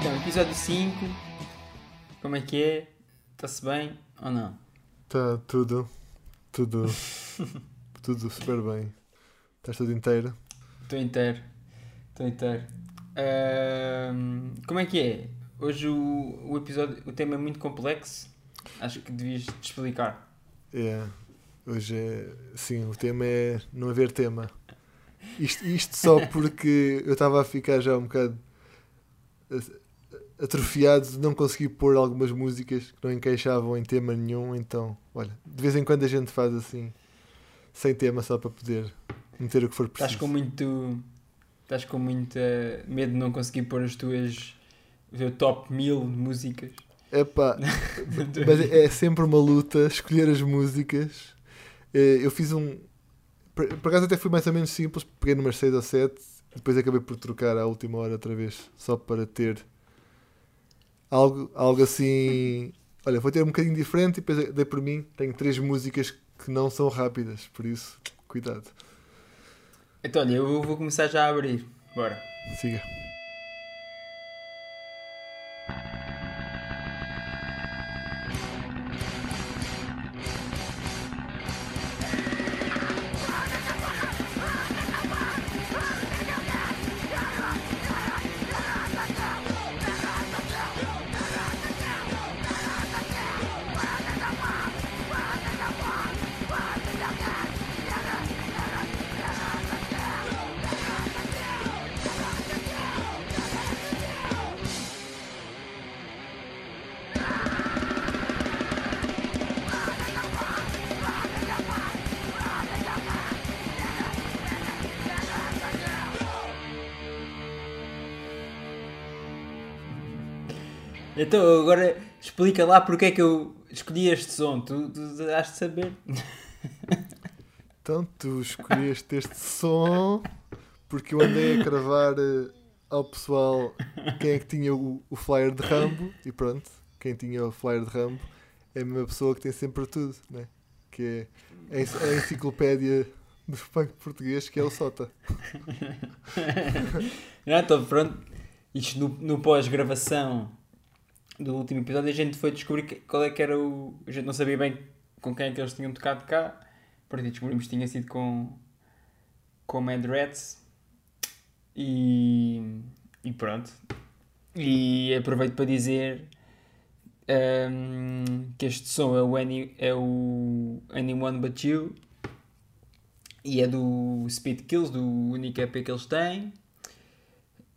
Então, episódio 5. Como é que é? Está-se bem ou não? Está tudo, tudo, tudo super bem. Estás tudo inteiro? Estou inteiro. Estou inteiro. Ahm, como é que é? Hoje o, o episódio, o tema é muito complexo. Acho que devias te explicar. É, hoje é, sim, o tema é não haver tema. Isto, isto só porque eu estava a ficar já um bocado atrofiado de não conseguir pôr algumas músicas que não encaixavam em tema nenhum, então, olha, de vez em quando a gente faz assim, sem tema, só para poder meter o que for preciso. Estás com muito. Estás com muito medo de não conseguir pôr as tuas. o teu top 1000 de músicas. Epá, mas é sempre uma luta escolher as músicas. Eh, Eu fiz um. Por por acaso até foi mais ou menos simples, peguei numas 6 ou 7, depois acabei por trocar à última hora outra vez, só para ter algo, algo assim. Olha, vou ter um bocadinho diferente e depois dei por mim. Tenho três músicas que não são rápidas, por isso, cuidado. Então, olha, eu vou começar já a abrir. Bora. Siga. Então, agora explica lá porque é que eu escolhi este som. Tu, tu has de saber. Então tu escolheste este som porque eu andei a cravar eh, ao pessoal quem é que tinha o, o flyer de Rambo e pronto, quem tinha o flyer de Rambo é a mesma pessoa que tem sempre tudo, né? que é a enci- a enciclopédia do funk português que é o Sota. Não, então, pronto. Isto no, no pós-gravação do último episódio, a gente foi descobrir qual é que era o. A gente não sabia bem com quem é que eles tinham tocado cá. Por isso descobrimos que tinha sido com. com Mad Rats. E. e pronto. E aproveito para dizer. ahm, que este som é o, Any, é o Anyone But You e é do Speed Kills, do único EP que eles têm.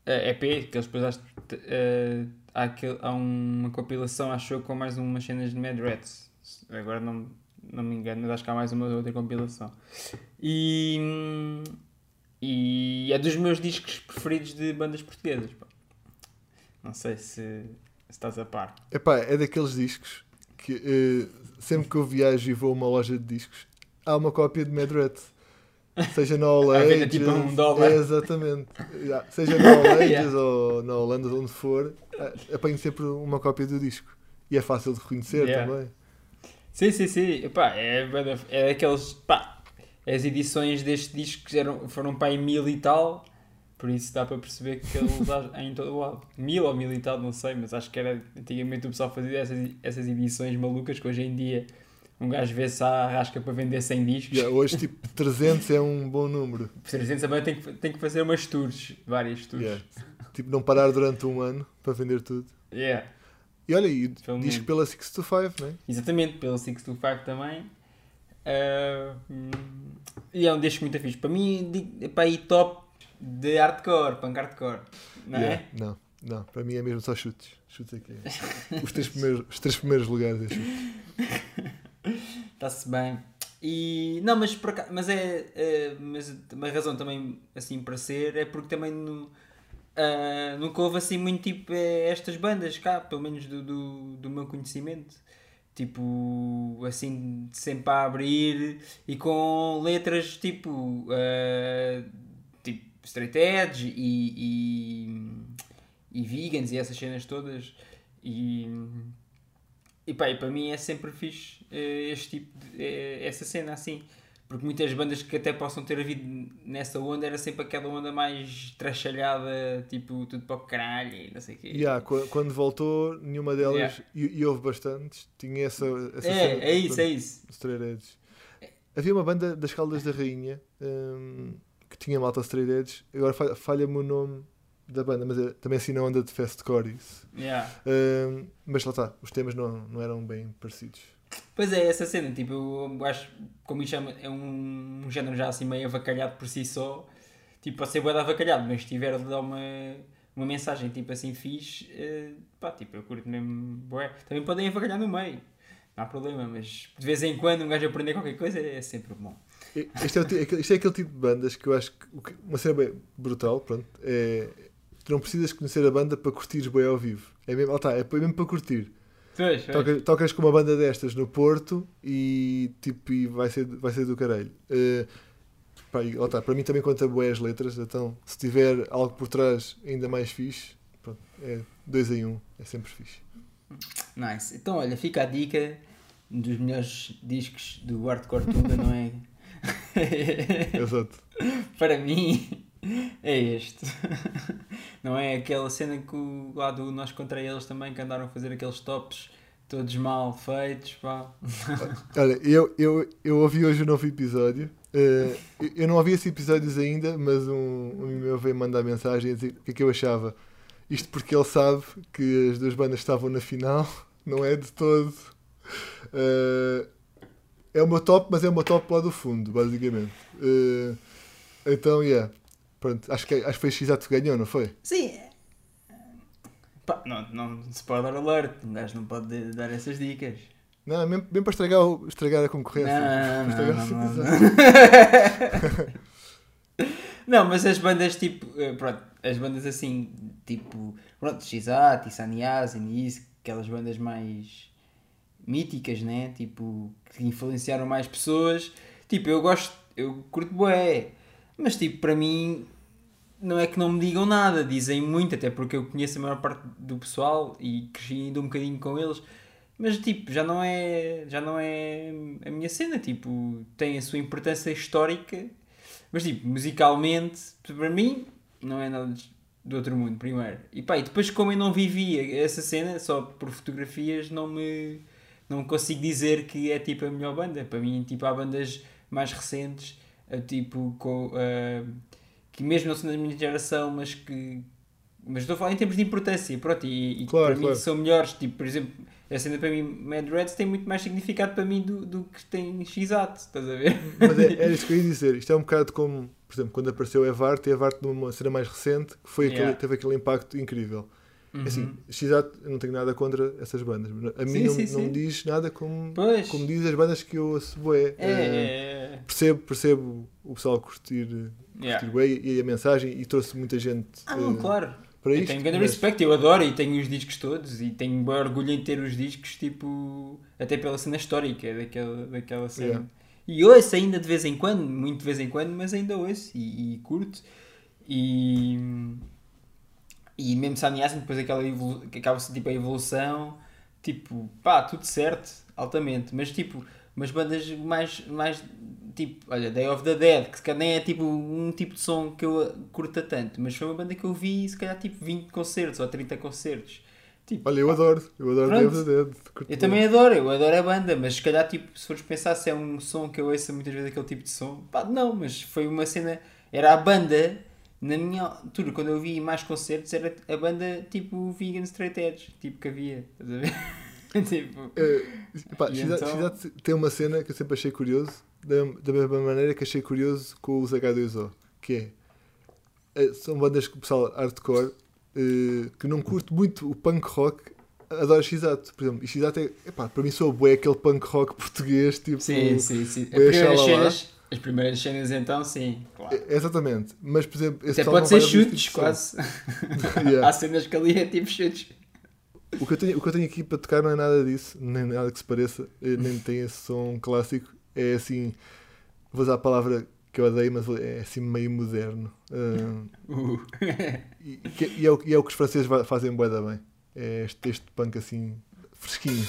Eh, EP, que eles depois acho, eh, há, aquele- há uma compilação, acho eu, com mais umas cenas de Mad Rats. Agora não, não me engano, mas acho que há mais uma outra compilação. E, e é dos meus discos preferidos de bandas portuguesas. pá. Não sei se, se estás a par. Epá, é daqueles discos que eh, sempre que eu viajo e vou a uma loja de discos há uma cópia de Mad Rat. Seja na All Ages, tipo, um dólar. é, exatamente. Já, Seja na All Ages Yeah. ou na Holanda, onde for, apanho sempre uma cópia do disco. E é fácil de reconhecer Yeah. também. Sim, sim, sim. Epá, é, é aqueles. Pá, as edições deste disco eram, foram para aí mil e tal. Por isso dá para perceber que ele dá em todo o lado. Mil ou mil e tal, não sei, mas acho que era. Antigamente o pessoal fazia essas, essas edições malucas que hoje em dia um gajo vê-se à rasca para vender 100 discos. Yeah, hoje, tipo, 300 é um bom número. Por 300 também tem que, tem que fazer umas tours, várias tours. Yeah. Tipo, não parar durante um ano para vender tudo. Yeah. E olha, e Pelo disco menos. pela 625, né? Exatamente, pelo 625 também. Hum, e é um disco muito fixe. Para mim, é para aí top de hardcore, punk hardcore. Não Yeah. é? Não, não. Para mim é mesmo só chutes. Chutes aqui. Os três primeiros, os três primeiros lugares é chutes. Está-se bem. E, não, mas, por mas é, é- mas uma razão também assim para ser é porque também no, ah, nunca houve assim muito tipo é, estas bandas cá, pelo menos do, do, do meu conhecimento. Tipo, assim, sempre a abrir e com letras tipo, ah, tipo straight edge e, e, e vegans e essas cenas todas. E, e pá, e para mim é sempre fixe eh, este tipo de, eh, essa cena assim. Porque muitas bandas que até possam ter havido nessa onda era sempre aquela onda mais trachalhada, tipo tudo para o caralho e não sei o quê. Yeah, qu- quando voltou, nenhuma delas, Yeah. e, e houve bastantes, tinha essa. essa É, cena, é isso, é isso. Havia uma banda das Caldas da Rainha hum, que tinha malta Straight Edge, agora falha- falha-me o nome da banda, mas é, também assim na onda de fastcore isso. Yeah. Mas lá está, os temas não, não eram bem parecidos. Pois é, essa cena, tipo, eu acho, como isto chama, é um, um género já assim meio avacalhado por si só, tipo, pode ser bué de avacalhado, mas se tiver de dar uma, uma mensagem, tipo assim, fixe, eh, pá, tipo, eu curto mesmo, bué. Também podem avacalhar no meio, não há problema, mas de vez em quando um gajo aprender qualquer coisa é sempre bom. Este é, o aquele- isto é aquele tipo de bandas que eu acho que- uma cena bem brutal, pronto, é. Tu não precisas conhecer a banda para curtires bem ao vivo. É mesmo, está, é mesmo para curtir. Pois, pois. Tocas, tocas com uma banda destas no Porto e tipo e vai ser, vai ser do caralho. Eh, pá, e está, para mim também conta boé as letras, então se tiver algo por trás ainda mais fixe, pronto, é dois em um, é sempre fixe. Nice. Então, olha, fica a dica um dos melhores discos do Hardcore Tunda, não é? Exato. Para mim, é este. Não é aquela cena que o, lá do Nós Contra Eles também, que andaram a fazer aqueles tops todos mal feitos, pá. Olha, eu, eu, eu ouvi hoje o novo episódio. Eh, eu- não ouvi esses episódios ainda, mas um, um meu veio mandar mensagem a dizer o que é que eu achava. Isto porque ele sabe que as duas bandas estavam na final, não é de todo. Eh, é uma top, mas é uma top lá do fundo, basicamente. Eh, então, yeah. Pronto, acho que, acho que foi X-Ato que ganhou, não foi? Sim. Pá, não, não, spoiler alert, um gajo não pode dar essas dicas. Não, mesmo, mesmo para estragar, o- estragar a concorrência. Não, não, não, não, não. Não, mas as bandas tipo, eh, pronto, as bandas assim, tipo, pronto, Xat e Sannyasin e isso, aquelas bandas mais míticas, né? Tipo, que influenciaram mais pessoas. Tipo, eu gosto, eu curto bué, mas tipo, para mim, não é que não me digam nada, dizem muito, até porque eu conheço a maior parte do pessoal e cresci ainda um bocadinho com eles. Mas tipo, já não é, já não é a minha cena, tipo, tem a sua importância histórica, mas tipo, musicalmente, para mim, não é nada do outro mundo, primeiro. E pá, e depois como eu não vivia essa cena, só por fotografias, não me não consigo dizer que é tipo a melhor banda. Para mim, tipo, há bandas mais recentes, tipo, com, eh, que mesmo não são da minha geração, mas que mas estou a falar em termos de importância, pronto, e, e que Claro, para mim claro. são melhores, tipo, por exemplo, a cena para mim, Mad Reds tem muito mais significado para mim do, do que tem X-Ato, estás a ver? Mas é, era isso que eu ia dizer. Isto é um bocado como, por exemplo, quando apareceu Evart, e Evart numa cena mais recente, que foi aquele, Yeah. teve aquele impacto incrível. Uhum. Assim, eu não tenho nada contra essas bandas. A mim Sim, não, sim, não sim. me diz nada como, Pois. como diz as bandas que eu ouço bué. É, Eh, é, percebo, percebo o pessoal curtir, é. Yeah. curtir bué e a mensagem e trouxe muita gente Ah, não, eh, claro. para Eu isto. tenho grande mas- respeito, eu adoro e tenho os discos todos e tenho bem orgulho em ter os discos, tipo, até pela cena histórica daquela, daquela cena. Yeah. E ouço ainda de vez em quando, muito de vez em quando, mas ainda ouço e, e curto. E, e mesmo Sannyasin, depois aquela acaba-se tipo a evolução, tipo, pá, tudo certo, altamente, mas tipo, umas bandas mais, mais tipo, olha, Day of the Dead, que se calhar nem é tipo um tipo de som que eu curta tanto, mas foi uma banda que eu vi se calhar tipo 20 concertos ou 30 concertos. Tipo, Olha, eu adoro, eu adoro Pronto. Day of the Dead. eu também adoro, eu adoro a banda, mas se calhar, tipo, se fores pensar se é um som que eu ouço muitas vezes aquele tipo de som, pá, não, mas foi uma cena, era a banda, na minha altura, quando eu vi mais concertos, era a banda tipo Vegan Straight Edge, tipo que havia, estás a ver? tipo, Eh, pá, Cidade, então? Cidade tem uma cena que eu sempre achei curioso, da, da mesma maneira que achei curioso com os H2O, que é, eh, são bandas que o pessoal hardcore eh, que não curte muito o punk rock, adora X-Ato, por exemplo, e X-Ato é, epá, para mim sou bué aquele punk rock português, tipo, sim, sim, sim. As Bué primeiras xalala. cenas, as primeiras cenas então, sim, claro. é- exatamente, mas por exemplo, esse Até pode ser chutes, quase. Yeah. Há cenas que ali é tipo chutes. O que, eu tenho, o que eu tenho aqui para tocar não é nada disso, nem nada que se pareça, eh, nem tem esse som clássico. É assim, vou usar a palavra que eu odeio, mas é assim meio moderno. Ah, Uh. e, que- e é o, e é o que os franceses fazem bué da bem. É este, este punk assim, fresquinho.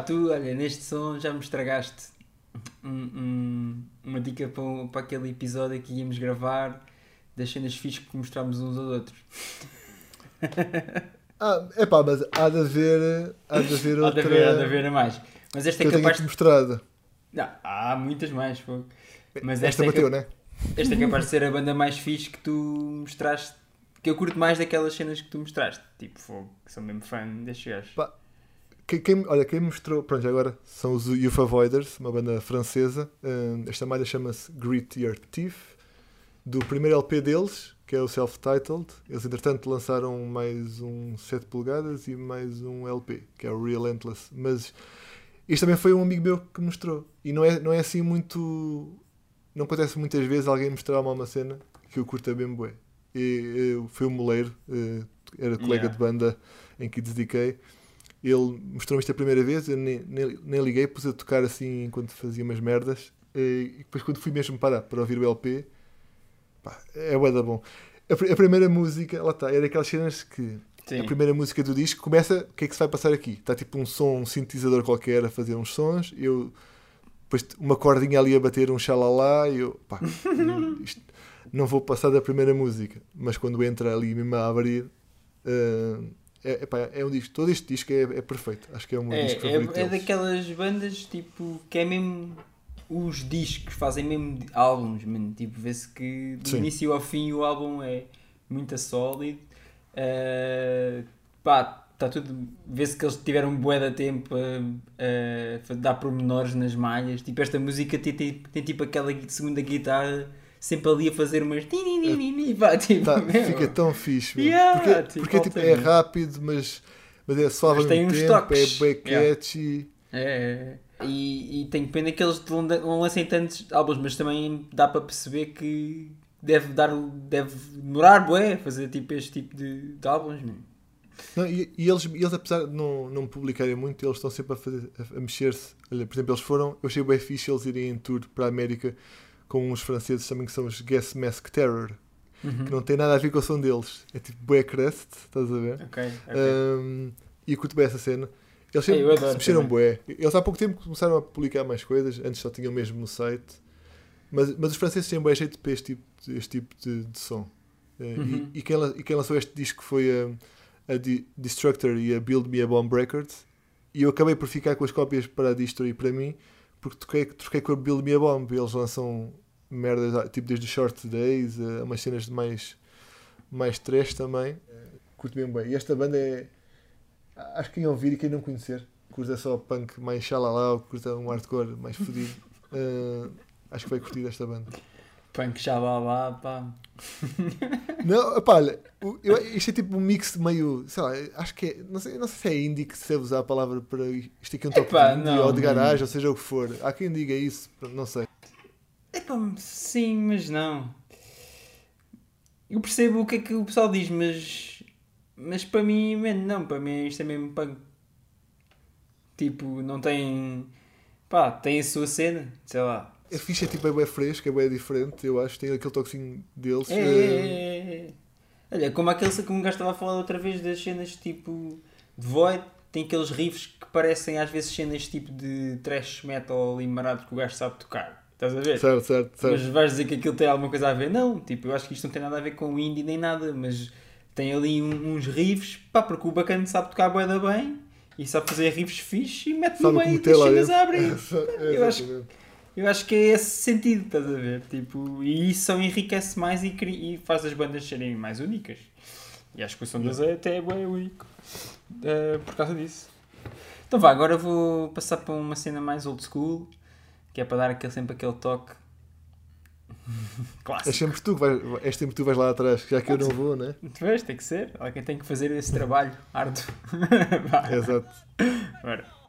Pá, tu, olha, neste som já me estragaste um- um- uma dica para, para aquele episódio que íamos gravar das cenas fixas que mostrámos uns aos outros. Ah, é pá, mas há de haver, há de haver Há de outra. haver, há de haver mais. Mas esta que é capaz de. mostrado. Não, há muitas mais, pô. Mas Esta esta, é, bateu, cap- né? esta é capaz de ser a banda mais fixe que tu mostraste. Que eu curto mais daquelas cenas que tu mostraste. Tipo, fogo, que sou mesmo fã destes gajos. Pá, Quem, quem- olha, quem mostrou, pronto, agora são os Youth Avoiders, uma banda francesa. Hum, esta malha chama-se Grit Your Teeth, do primeiro LP deles, que é o self-titled. Eles, entretanto, lançaram mais um 7 polegadas e mais um LP, que é o Relentless. Mas isto também foi um amigo meu que mostrou. E não é, não é assim muito. Não acontece muitas vezes alguém mostrar uma, cena que eu curta bem bué. E, eh, foi o Moleiro, eh, era colega Yeah. de banda em que dediquei. Ele mostrou-me isto a primeira vez, eu nem, nem, nem liguei, pus a tocar assim enquanto fazia umas merdas. E depois, quando fui mesmo parar para ouvir o LP, pá, é bué da bom. A, a primeira música, lá está, era aquelas cenas que Sim. a primeira música do disco começa, o que é que se vai passar aqui? Está tipo um som, um sintetizador qualquer a fazer uns sons, eu depois uma cordinha ali a bater um xalala e eu, pá, isto- não vou passar da primeira música, mas quando entra ali mesmo a abrir, ah, é, epá, é um disco, todo este disco é, é perfeito, acho que é o meu disco É, favorito é, é daquelas bandas tipo que é mesmo os discos, fazem mesmo álbuns. Tipo, vê-se que do Sim. início ao fim o álbum é muito sólido. Uh, pá, está tudo. Vê-se que eles tiveram bué de tempo a, a dar pormenores nas malhas. Tipo, esta música tem, tem, tem tipo aquela segunda guitarra sempre ali a fazer umas. pá, tipo, Tá, meu. fica tão fixe. Yeah, porque, tipo, porque tipo, é rápido, mas, mas é suave Mas tem uns tempo, toques. é bem Yeah. catchy. É, e, e tenho pena que eles não, lancem tantos álbuns, mas também dá para perceber que deve, dar, deve demorar bué fazer tipo, este tipo de, de álbuns. Não, e, e eles, eles, apesar de não, não publicarem muito, eles estão sempre a, fazer, a, a mexer-se. Por exemplo, eles foram, eu achei bem fixe eles irem em tour para a América com uns franceses também que são os Guess Mask Terror, que não tem nada a ver com o som deles. É tipo Bué Crest, estás a ver? Ok, ok. Um, e eu curto bem essa cena. Eles sempre se mexeram bué. Eles há pouco tempo começaram a publicar mais coisas, antes só tinham mesmo no site. Mas, mas os franceses têm bem jeito para este tipo de, este tipo de, de som. Eh, Uhum. e, e quem, e quem lançou este disco foi a, a Destructor e a Build Me a Bomb Records. E eu acabei por ficar com as cópias para a Distro e para mim, porque troquei, troquei com a Build Me a Bomb. Eles lançam merdas, ah, tipo desde os Short Days, a umas cenas de mais, mais trash também. Eh, Curto bem bem. E esta banda é. Acho que quem ouvir e quem não conhecer, curta só punk mais xalala ou curta um hardcore mais fodido, eh, acho que vai curtir esta banda. Punk xalala, pá. Não, pá, olha, o- eu, isto é tipo um mix meio, sei lá, acho que é, não sei, não sei se é indie que se deve usar a palavra para isto aqui é um toque Epá, indie não, ou de garagem, ou seja o que for. Há quem diga isso, não sei. Epá, sim, mas não. Eu percebo o que é que o pessoal diz, mas. Mas para mim, man, não, para mim isto é mesmo punk. Tipo, não tem. Pá, tem a sua cena, sei lá. A ficha é tipo é bem fresca, é bem diferente, eu acho, tem aquele toquezinho deles. É, eh, é, é, é. Olha, como aquele como o gajo estava a falar outra vez das cenas tipo de Void, tem aqueles riffs que parecem às vezes cenas tipo de trash metal ali marado que o gajo sabe tocar. Estás a ver? Certo, certo, certo. Mas vais dizer que aquilo tem alguma coisa a ver? Não, tipo, eu acho que isto não tem nada a ver com o indie nem nada, mas tem ali um- uns riffs, pá, porque o bacana sabe tocar boeda bem e sabe fazer riffs fixe e mete no meio das lá cenas dentro. a abrir. É, Eu acho-. Eu acho que é esse sentido, estás a ver? Tipo, e isso só enriquece mais e, e faz as bandas serem mais únicas. E acho que o som deles é até bem único eh, por causa disso. Então vá, agora vou passar para uma cena mais old school, que é para dar aquele, sempre aquele toque clássico. sempre tu que vais, és sempre tu vais lá atrás, já que eu não vou, né? Tu vês, tem que ser. Alguém tem que fazer esse trabalho árduo. Exato. bora.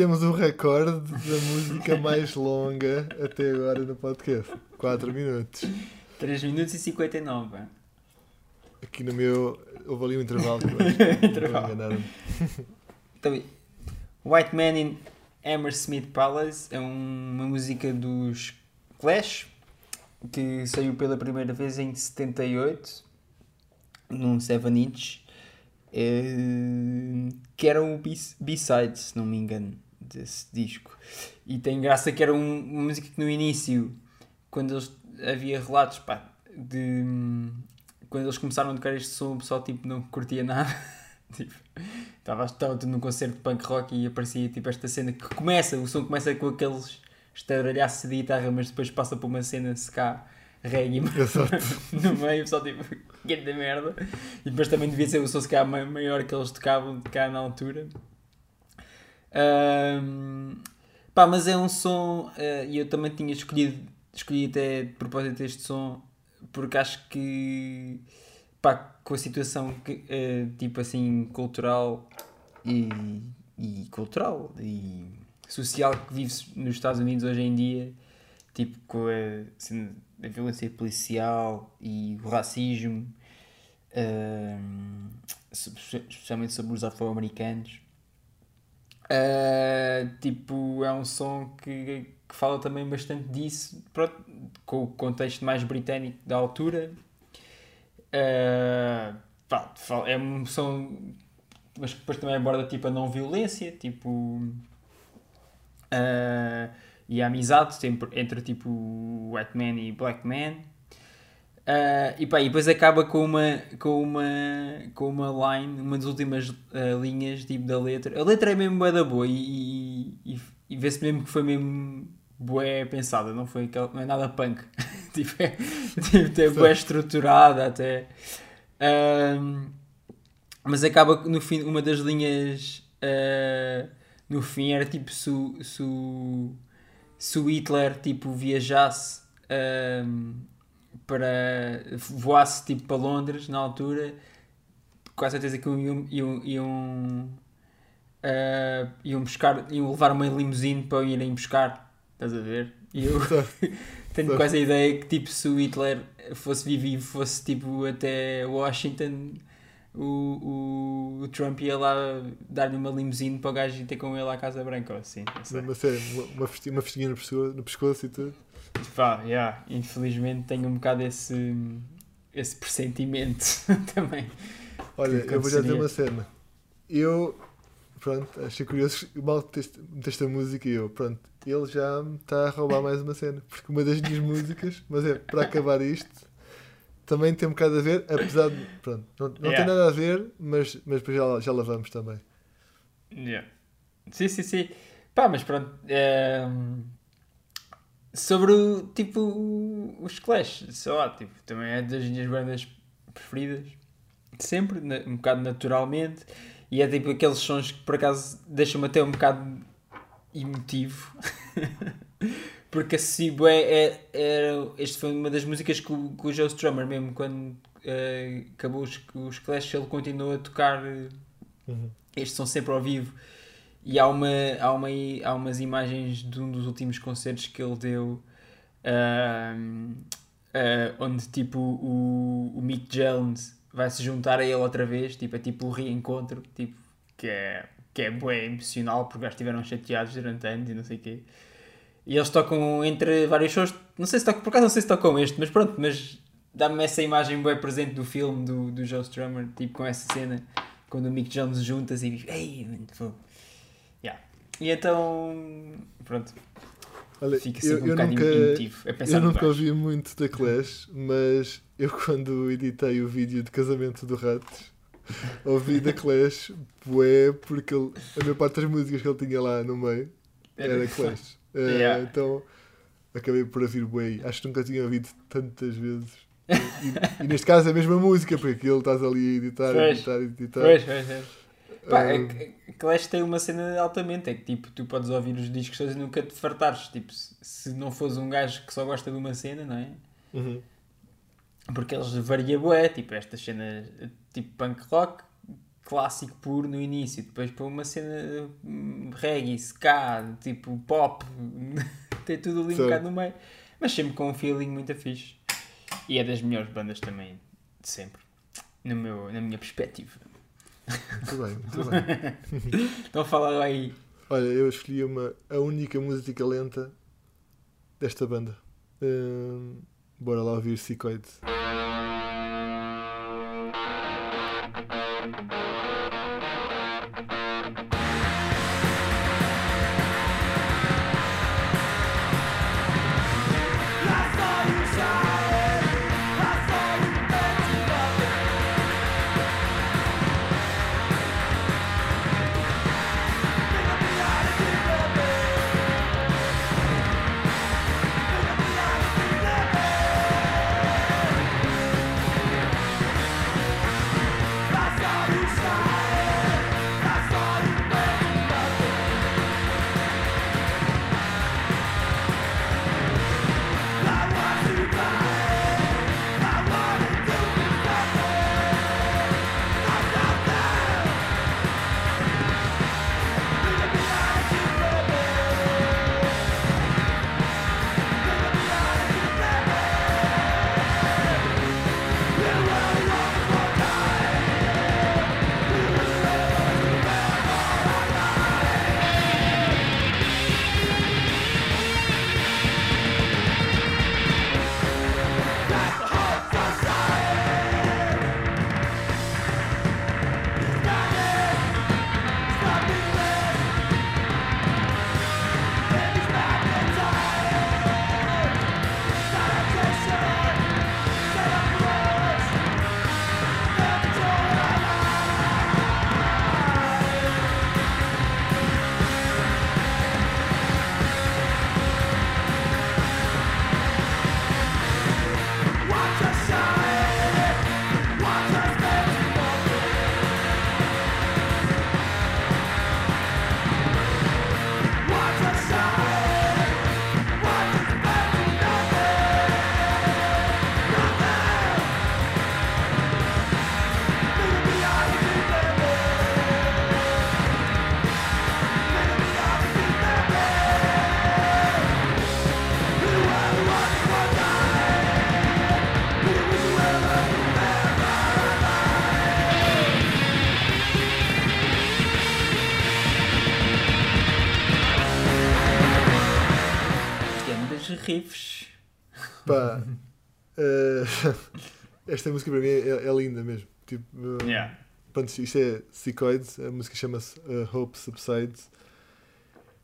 Temos o recorde da música mais longa até agora no podcast. 4 minutos. 3 minutos e 59. é? Aqui no meu houve ali um intervalo Intervalo. Então, White Man in Hammersmith Palace é um- uma música dos Clash que saiu pela primeira vez em 78 num 7 inch eh, que era B- B-side, se não me engano, desse disco. E tem graça que era um- uma música que no início, quando eles, havia relatos pá, de quando eles começaram a tocar este som, o pessoal tipo, não curtia nada. tipo, Estava tudo num concerto de punk rock e aparecia tipo esta cena que começa, o som começa com aqueles estaralhaços de guitarra, mas depois passa para uma cena se cá reggae no meio, só tipo, que da merda. E depois também devia ser o som se cá ma- maior que eles tocavam de cá na altura. Pá, mas é um som, eh, e eu também tinha escolhido, escolhi até de propósito este som, porque acho que, pá, com a situação que, eh, tipo assim, cultural e, e cultural e social que vive-se nos Estados Unidos hoje em dia, tipo com a, cena da violência policial e o racismo, so- especialmente sobre os afro-americanos. Ah, tipo, é um som que, que fala também bastante disso, pronto, com o contexto mais britânico da altura. Ah, pá, fala- é um som, mas que depois também aborda tipo a não violência, tipo ah, e a amizade sempre entre tipo white man e black man. Ah, e, pá, e depois acaba com uma, com uma, com uma line, uma das últimas ah, linhas tipo, da letra. A letra é mesmo bué da boa e, e, e vê-se mesmo que foi mesmo bué pensada, não, foi não é nada punk. tipo, é, tipo, é bué estruturada até. Ahm, mas acaba no fim, uma das linhas ah, no fim era tipo se, o- se, se o Hitler tipo viajasse para voasse tipo para Londres na altura com a certeza que iam, iam, iam, ah, iam buscar iam levar uma limusine para irem buscar estás a ver? E eu tenho quase a ideia que tipo se o Hitler fosse vivo fosse tipo até Washington o, o, o Trump ia lá dar-lhe uma limusine para o gajo ir ter com ele à Casa Branca assim. Uma, sério, uma festinha no pescoço, no pescoço e tudo. Pá, yeah, infelizmente tenho um bocado esse, esse pressentimento também. Olha, eu vou já dizer aconteceria? uma cena. Eu, pronto, achei curioso, mal meteste meteste a música e eu, pronto, ele já me está a roubar mais uma cena. Porque uma das minhas músicas, mas é para acabar isto, também tem um bocado a ver, apesar de, pronto, não, não tem Yeah. nada a ver, mas, mas depois já, já lá vamos também. Yeah. Sim, sim, sim. Pá, mas pronto. ehm, sobre o tipo os Clash, sei lá, tipo, também é das minhas bandas preferidas. Sempre, na- um bocado naturalmente. E é tipo aqueles sons que por acaso deixam-me até um bocado emotivo. Porque assim, bué, é, é, este foi uma das músicas que o, que o Joe Strummer, mesmo quando eh, acabou os, os Clash, ele continuou a tocar. eh, Uhum. estes são sempre ao vivo e há, uma, há, uma, há umas imagens de um dos últimos concertos que ele deu ahm, ah, onde tipo o, o Mick Jones vai se juntar a ele outra vez, tipo, é tipo o reencontro, tipo, que é, que é bué emocional porque já estiveram chateados durante anos e não sei o quê. E eles tocam entre vários shows, não sei se tocam, por acaso não sei se tocam este, mas pronto, mas dá-me essa imagem bem presente do filme do, do Joe Strummer, tipo com essa cena quando o Mick Jones junta-se e diz ei, mano, fogo." Yeah. E então, pronto, Olha, fica eu, sempre um eu bocado nunca. É eu nunca ouvi muito da Clash, mas eu quando editei o vídeo de casamento do Ratos, ouvi da Clash, bué, porque ele, a maior parte das músicas que ele tinha lá no meio era Clash. Yeah. Então acabei por ouvir bué. Acho que nunca tinha ouvido tantas vezes. E, e neste caso é a mesma música, porque aquilo estás ali a editar, Pois. editar, editar. Pois, pois, pois. Pá, é que- Clash tem uma cena altamente, é que tipo, tu podes ouvir os discos todos e nunca te fartares. Tipo, se, não fores um gajo que só gosta de uma cena, não é? uhum. Porque eles variam bué, tipo, estas cenas tipo punk rock, clássico puro no início, depois para uma cena hum, reggae, ska, tipo pop, tem tudo ali um bocado no meio, mas sempre com um feeling muito fixe. E é das melhores bandas também, de sempre, no meu, na minha perspectiva. Muito bem, muito bem. Então fala aí. Olha, eu escolhi uma, a única música lenta desta banda. Hum, bora lá ouvir Secoid. Esta música para mim é, é linda mesmo. Tipo, eh, Yeah. Pronto, isto é Secoid, a música chama-se uh, Hope Subsides.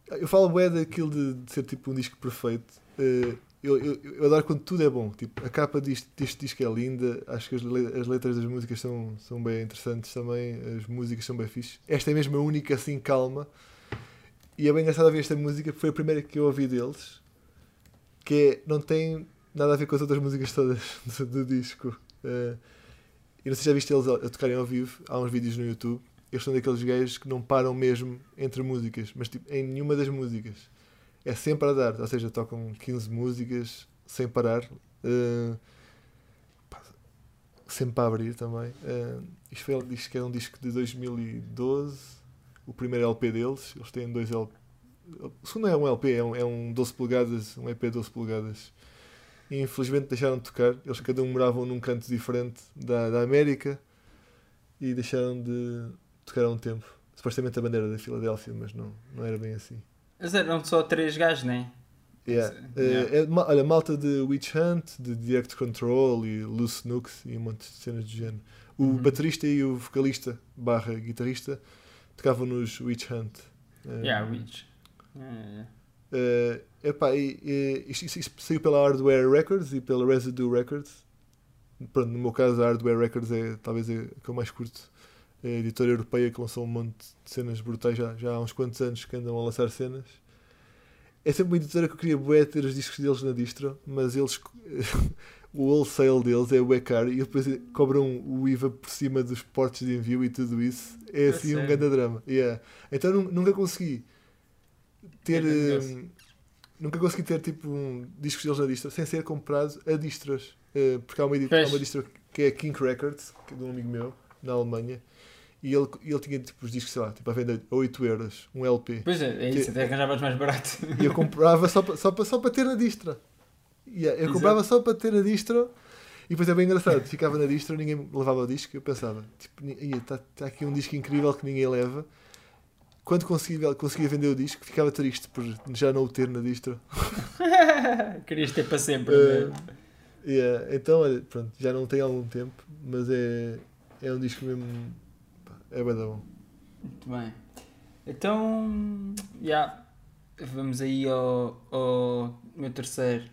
Eu falo bué daquilo de, de ser tipo um disco perfeito. Uh, eu, eu, eu adoro quando tudo é bom. Tipo, a capa deste, deste disco é linda. Acho que as, le- as letras das músicas são, são bem interessantes também. As músicas são bem fixes. Esta é mesmo a única assim calma. E é bem engraçado ver esta música, foi a primeira que eu ouvi deles. Que é, não tem nada a ver com as outras músicas todas do, do disco. Uh, e não sei se já viste eles a, tocarem ao vivo, há uns vídeos no YouTube. Eles são daqueles gajos que não param mesmo entre músicas, mas tipo, em nenhuma das músicas. É sempre a dar, ou seja, tocam 15 músicas sem parar. Uh, pá, sempre a abrir também. Uh, isto, foi, isto que é um disco de 2012, o primeiro LP deles. Eles têm dois LP. O segundo é um LP, é um, é um 12 polegadas, um EP 12 polegadas e infelizmente deixaram de tocar. Eles cada um moravam num canto diferente da, da América e deixaram de tocar há um tempo. Supostamente a bandeira da Filadélfia, mas não, não era bem assim. Mas eram só três gajos, não é? Yeah. Yeah. Eh, é olha, malta de Witch Hunt, de Direct Control e Loose Nukes e um monte de cenas do género. O Uhum. baterista e o vocalista barra guitarrista tocavam nos Witch Hunt. Eh, Yeah, Witch. Yeah, yeah. Eh, epá, e, e, isto, isto- isto saiu pela Hardware Records e pela Residue Records. Pronto, no meu caso, a Hardware Records é talvez a que eu mais curto. É a editora europeia que lançou um monte de cenas brutais já, já há uns quantos anos que andam a lançar cenas. É sempre uma editora que eu queria bué ter os discos deles na distro, mas eles o wholesale deles é bué caro e depois cobram o IVA por cima dos portos de envio e tudo isso. É É assim um sério? grande drama. Yeah. Então nu- nunca consegui ter. É hum, nunca consegui ter tipo um, discos deles na distro sem ser comprado a distros. Eh, porque há uma, há uma distro que é King Records, que é de um amigo meu, na Alemanha. E ele, ele tinha tipo, os discos, sei lá, tipo, a venda a 8 euros, um LP. Pois é, é isso, até arranjavas mais barato. E eu comprava só para só pa- só pa ter na distra. Yeah, eu Exato. comprava só para ter na distro e depois é bem engraçado. Ficava na distro, ninguém levava o disco. Eu pensava, tipo, está tá aqui um disco incrível que ninguém leva. Quando conseguia, conseguia vender o disco, ficava triste por já não o ter na distro. Querias ter para sempre. Eh, né? Yeah, então, olha, pronto, já não tem algum tempo, mas é, é um disco mesmo. É bem bom. Muito bem. Então, já. Vamos aí ao, ao meu terceiro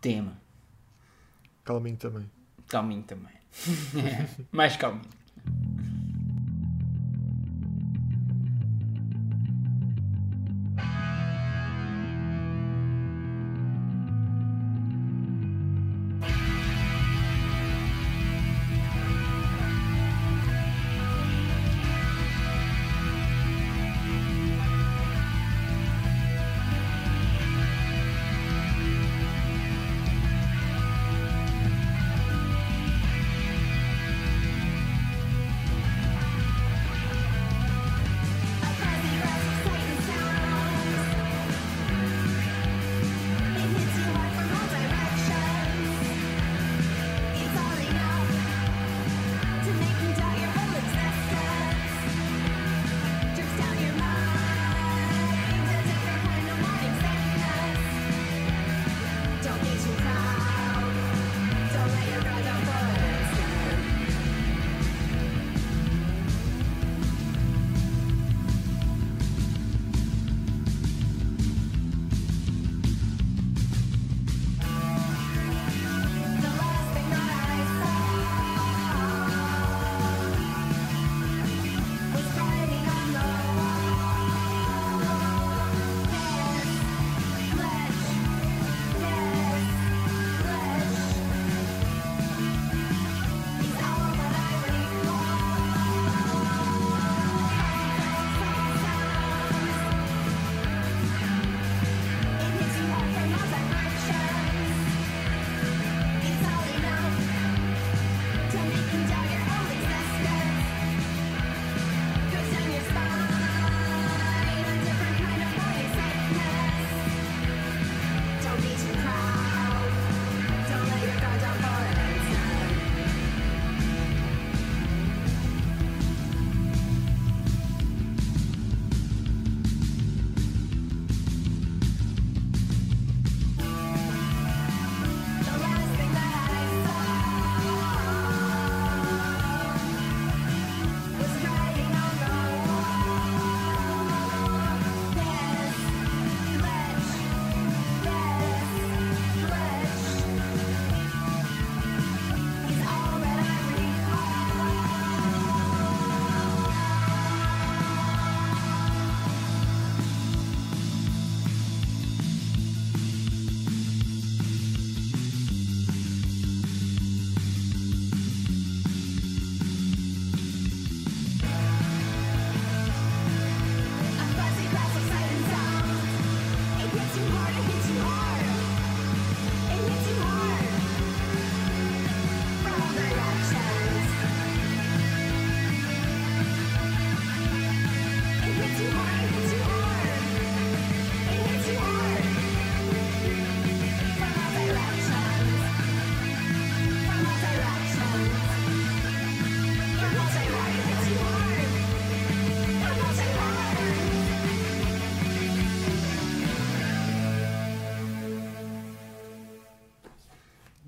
tema. Calminho também. Calminho também. mais calminho.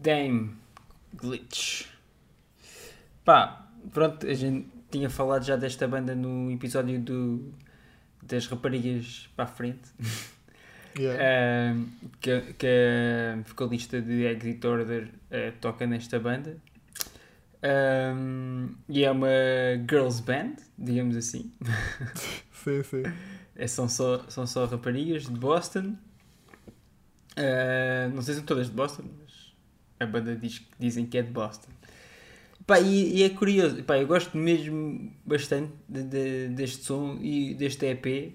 Dame Glitch. Pá, pronto, a gente tinha falado já desta banda no episódio do, das raparigas para a frente. Yeah. Ahm, que, que a vocalista de Exit Order ah, toca nesta banda. Ahm, e é uma girls band, digamos assim. Sim, sim. É, são, só, são só raparigas de Boston. Ah, não sei se são todas de Boston, mas a banda diz dizem que é de Boston. Pá, e, e é curioso, pá, eu gosto mesmo bastante de- de- deste som e deste EP,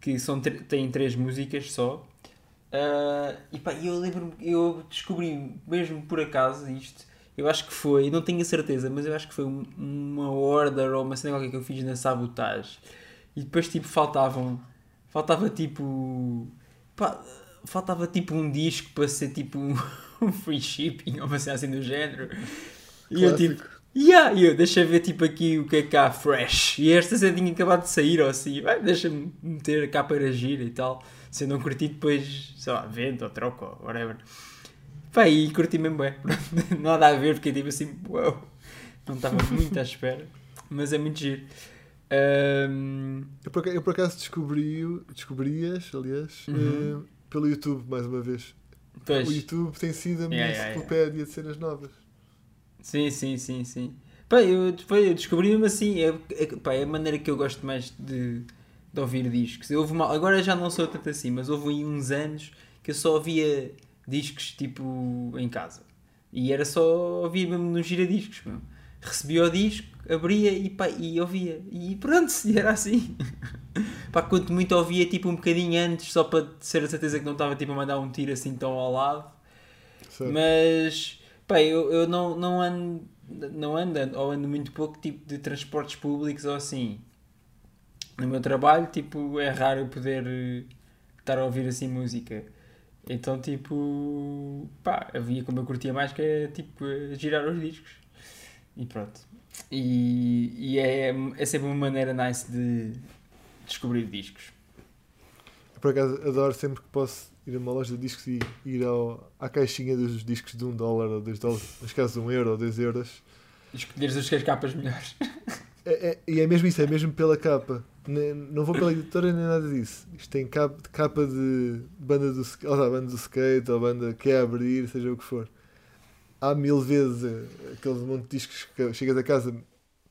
que são, tem três músicas só. Ah, e pá, eu lembro-me, eu descobri mesmo por acaso isto. eu acho que foi, não tenho a certeza, mas eu acho que foi um- uma order ou uma cena qualquer que eu fiz na sabotagem. E depois tipo faltavam, faltava tipo, pá, faltava tipo um disco para ser tipo um, um free shipping ou uma cena assim do género. E eu tipo, Clássico. yeah, e eu deixa ver tipo aqui o que é que há fresh. E esta cena tinha acabado de sair ou assim, deixa-me meter a capa era gira e tal. Se eu não curti depois, sei lá, vendo ou troco ou whatever. Pá, e curti mesmo bem. Nada a ver, fiquei tipo assim, uau. Não estava muito à espera. Mas é muito giro. Ahm, Eu por, acaso descobri, descobri-as, aliás, Uhum. eh, pelo YouTube, mais uma vez. Pois, O YouTube tem sido a minha Yeah, yeah, enciclopédia de cenas novas. sim, sim, sim, sim. Pá, eu, eu descobri mesmo assim, é, é, pá, é a maneira que eu gosto mais de, de ouvir discos. Houve uma, agora já não sou tanto assim, mas houve uns anos que eu só ouvia discos tipo em casa. E era só ouvir mesmo nos giradiscos. Meu. Recebia o disco, abria e, pá, e ouvia. E pronto, era assim. pá, quanto muito ouvia tipo um bocadinho antes, só para ter a certeza que não estava tipo, a mandar um tiro assim tão ao lado. Certo? Mas, pá, eu, eu não, não ando, não ando, ou ando muito pouco tipo de transportes públicos ou assim. No meu trabalho, tipo, é raro eu poder eh, estar a ouvir assim música. Então, tipo, pá, havia como eu curtia mais que é, tipo, girar os discos. E pronto. E, e é, é sempre uma maneira nice de descobrir discos. Eu, por acaso adoro sempre que posso ir a uma loja de discos e ir ao, à caixinha dos discos de 1 um dólar ou 2 dólares, neste caso 1 um euro ou 2 euros. Escolheres as que capas melhores. É, é- e é mesmo isso, é mesmo pela capa. Ne- Não vou pela editora nem nada disso. Isto tem capa, capa de banda do, ou seja, banda do skate ou banda que é abrir, seja o que for. Há mil vezes eh, aqueles monte de discos que chegas a casa,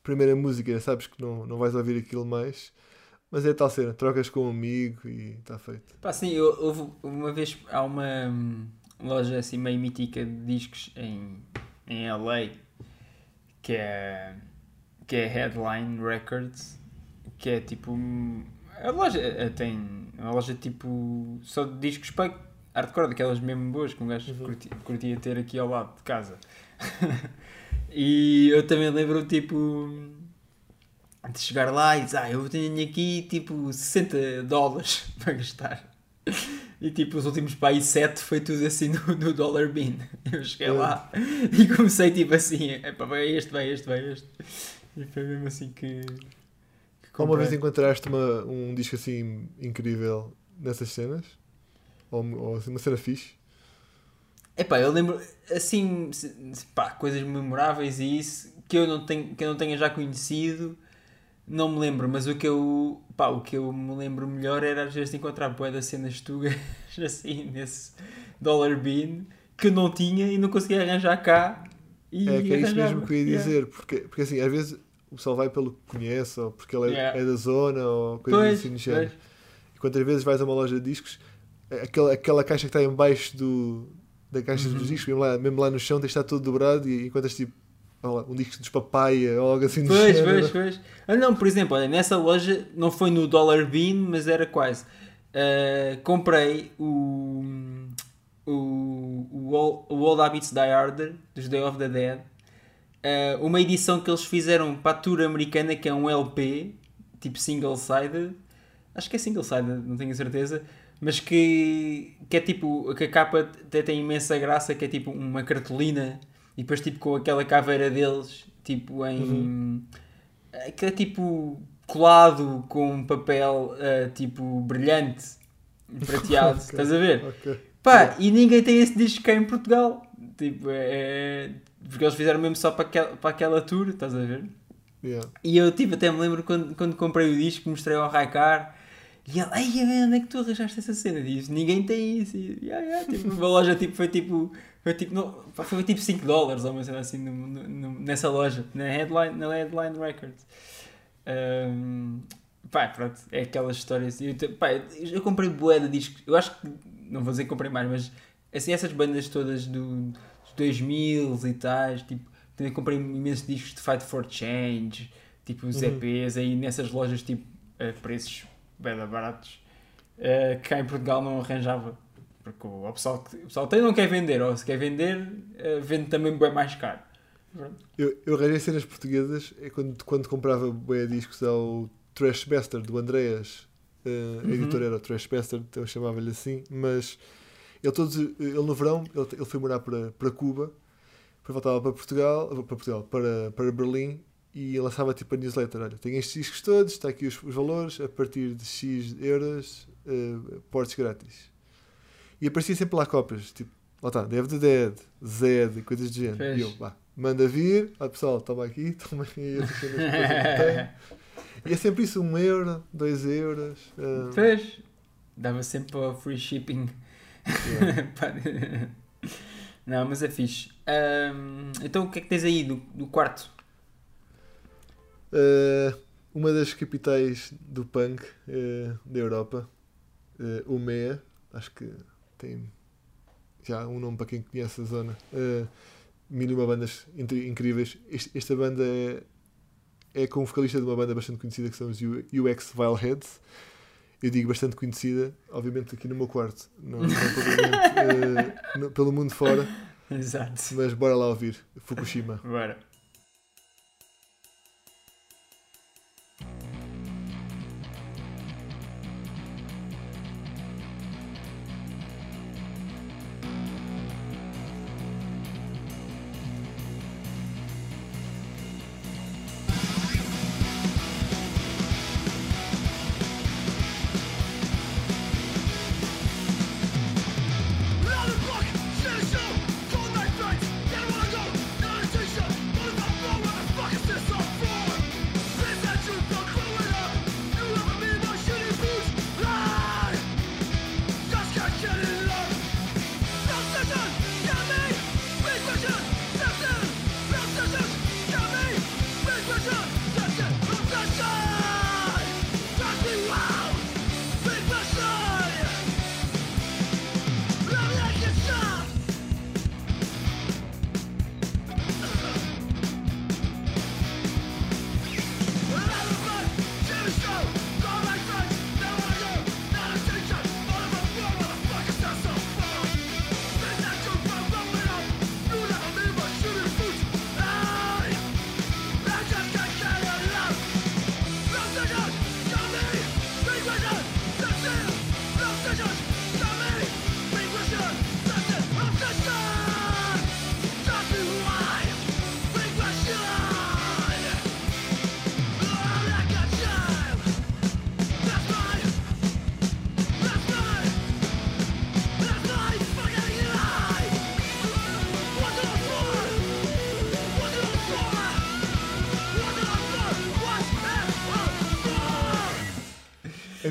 primeira música, sabes que não, não vais ouvir aquilo mais. Mas é tal cena, trocas com um amigo e está feito. Pá, sim, eu, houve uma vez há uma hum, loja assim meio mítica de discos em, em LA que é, que é Headline Records, que é tipo. hum, A loja eh, tem uma loja tipo só de discos para hardcore, daquelas mesmo boas que um gajo Uhum. curtia, curtia ter aqui ao lado de casa. e eu também lembro tipo de chegar lá e dizer, ah, eu tenho aqui tipo 60 dólares para gastar. E tipo, os últimos para aí 7 foi tudo assim no, no Dollar Bin. Eu cheguei lá e comecei tipo assim, epá, vai este, vai este, vai este. E foi mesmo assim que. que Há uma vez encontraste uma, um disco assim incrível nessas cenas? Ou, ou assim, uma cena fixe? Epá, eu lembro assim, pá, coisas memoráveis e isso que eu não tenho, que eu não tenha já conhecido, não me lembro, mas o que eu, pá, o que eu me lembro melhor era às vezes encontrar bué das cenas tugas assim nesse Dollar Bin que eu não tinha e não conseguia arranjar cá. E É que é isso mesmo que eu ia Yeah. dizer, porque, porque assim, às vezes o pessoal vai pelo que conhece, ou porque ele é, Yeah. é da zona, ou coisas assim do género. E quantas vezes vais a uma loja de discos, aquela, aquela caixa que está em baixo do, da caixa Uhum. dos discos, mesmo lá, mesmo lá no chão, tem que estar todo dobrado e encontras tipo lá, um disco dos papaya ou algo assim do Pois, género. pois, pois. Ah, não, por exemplo, olha, nessa loja não foi no Dollar Bean, mas era quase. Ah, comprei o, o, o, All, o Old Habits Die Harder, dos Day of the Dead. Ah, uma edição que eles fizeram para a tour americana, que é um LP, tipo single-sided. Acho que é single-sided, não tenho certeza. Mas que, que é tipo, que a capa até tem imensa graça, que é tipo uma cartolina e depois tipo com aquela caveira deles, tipo em. que é tipo colado com papel ah, tipo brilhante, prateado, Ok. estás a ver? Ok. Pá, e ninguém tem esse disco cá em Portugal. Tipo, é. Porque eles fizeram mesmo só para aquela, para aquela tour, estás a ver? Yeah. E eu tipo, até me lembro quando, quando comprei o disco, mostrei ao Raikar e ele, man, onde é que tu arranjaste essa cena? Diz, ninguém tem isso. E, yeah, yeah, tipo, uma loja tipo, foi tipo, foi tipo, não, foi tipo 5 dólares ou uma cena assim no- no- nessa loja, na Headline, na Headline Records. Um, pá, pronto, é aquelas histórias. Eu, pá, eu comprei bué de discos, eu acho que, não vou dizer que comprei mais, mas assim, essas bandas todas do, dos 2000 e tais, tipo, também comprei imensos discos de Fight for Change, tipo os Uhum. EPs aí nessas lojas, tipo, a preços bem baratos, eh, que cá em Portugal não arranjava. Porque o, pessoal, o pessoal tem não quer vender, ou se quer vender, eh, vende também bem mais caro. Eu, eu arranjei cenas portuguesas é quando, ququando comprava bué discos ao Trash Bastard do Andreas. eh, a Uhum. editora era o Trash Bastard, então eu chamava-lhe assim. Mas ele, todos, ele no verão ele, ele foi morar para, para Cuba, depois voltava para Portugal, para Portugal, para, para Berlim e lançava tipo a newsletter. Olha, tenho estes discos todos, está aqui os, os valores, a partir de X euros, eh, portes grátis. E aparecia sempre lá cópias, tipo, lá está, Dev the Dead, Zed e coisas do género. E eu, vá, manda vir, ah, pessoal, toma aqui, toma que tenho. E é sempre isso, um euro, dois euros. eh, Pois, dava sempre para o free shipping. yeah. Não, mas é fixe. Ahm, então o que é que tens aí do, do quarto? Eh, uma das capitais do punk eh, da Europa, uh, o MEA, acho que tem já um nome para quem conhece a zona. Uh, mil e uma bandas incríveis. Este- esta banda é, é com o vocalista de uma banda bastante conhecida que são os UX Vileheads. Eu digo bastante conhecida, obviamente aqui no meu quarto, não, não eh, no- pelo mundo fora, Exato. mas bora lá ouvir Fukushima. Bora.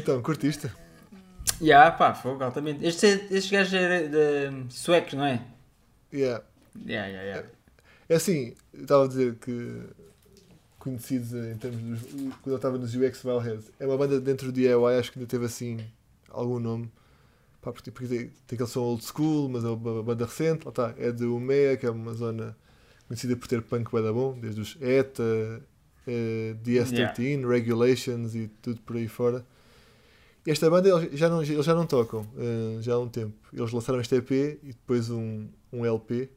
Então, curtiste? Ya, pá, fogo, altamente. Este, este gajo era de suecos, não é? Yeah. Ya, ya, ya. É assim, eu estava a dizer que conhecidos em termos dos. Quando eu estava nos UX Valhead, é uma banda dentro do DIY, acho que ainda teve assim algum nome. Pá, porque, porque tem, tem aquele som old school, mas é uma banda recente. Lá está, é de Umea, que é uma zona conhecida por ter punk da bom, desde os ETA, eh, DS13, Regulations e tudo por aí fora. Esta banda eles já não, eles já não tocam, eh, já há um tempo. Eles lançaram este EP e depois um, um LP.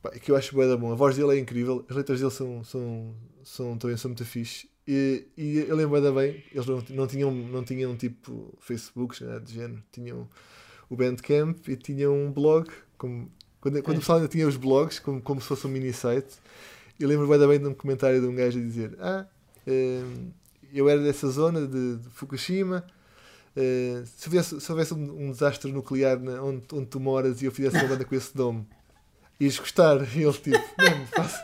Pá, que eu acho bem da bom. A voz dele é incrível, as letras dele são, são, são, também são muito fixe. E, e eu lembro ainda bem, eles não, não, tinham, não tinham tipo Facebooks, nada de género. Tinham o Bandcamp e tinham um blog. Como, quando, quando o pessoal ainda tinha os blogs, como, como se fosse um mini site. Eu lembro bem, bem de um comentário de um gajo a dizer: Ah, hum, eu era dessa zona de, de Fukushima. eh, se, houvesse, se houvesse um, um desastre nuclear na- onde, onde tu moras e eu fizesse uma banda com esse nome, ias gostar? E ele tipo: Mano, faço.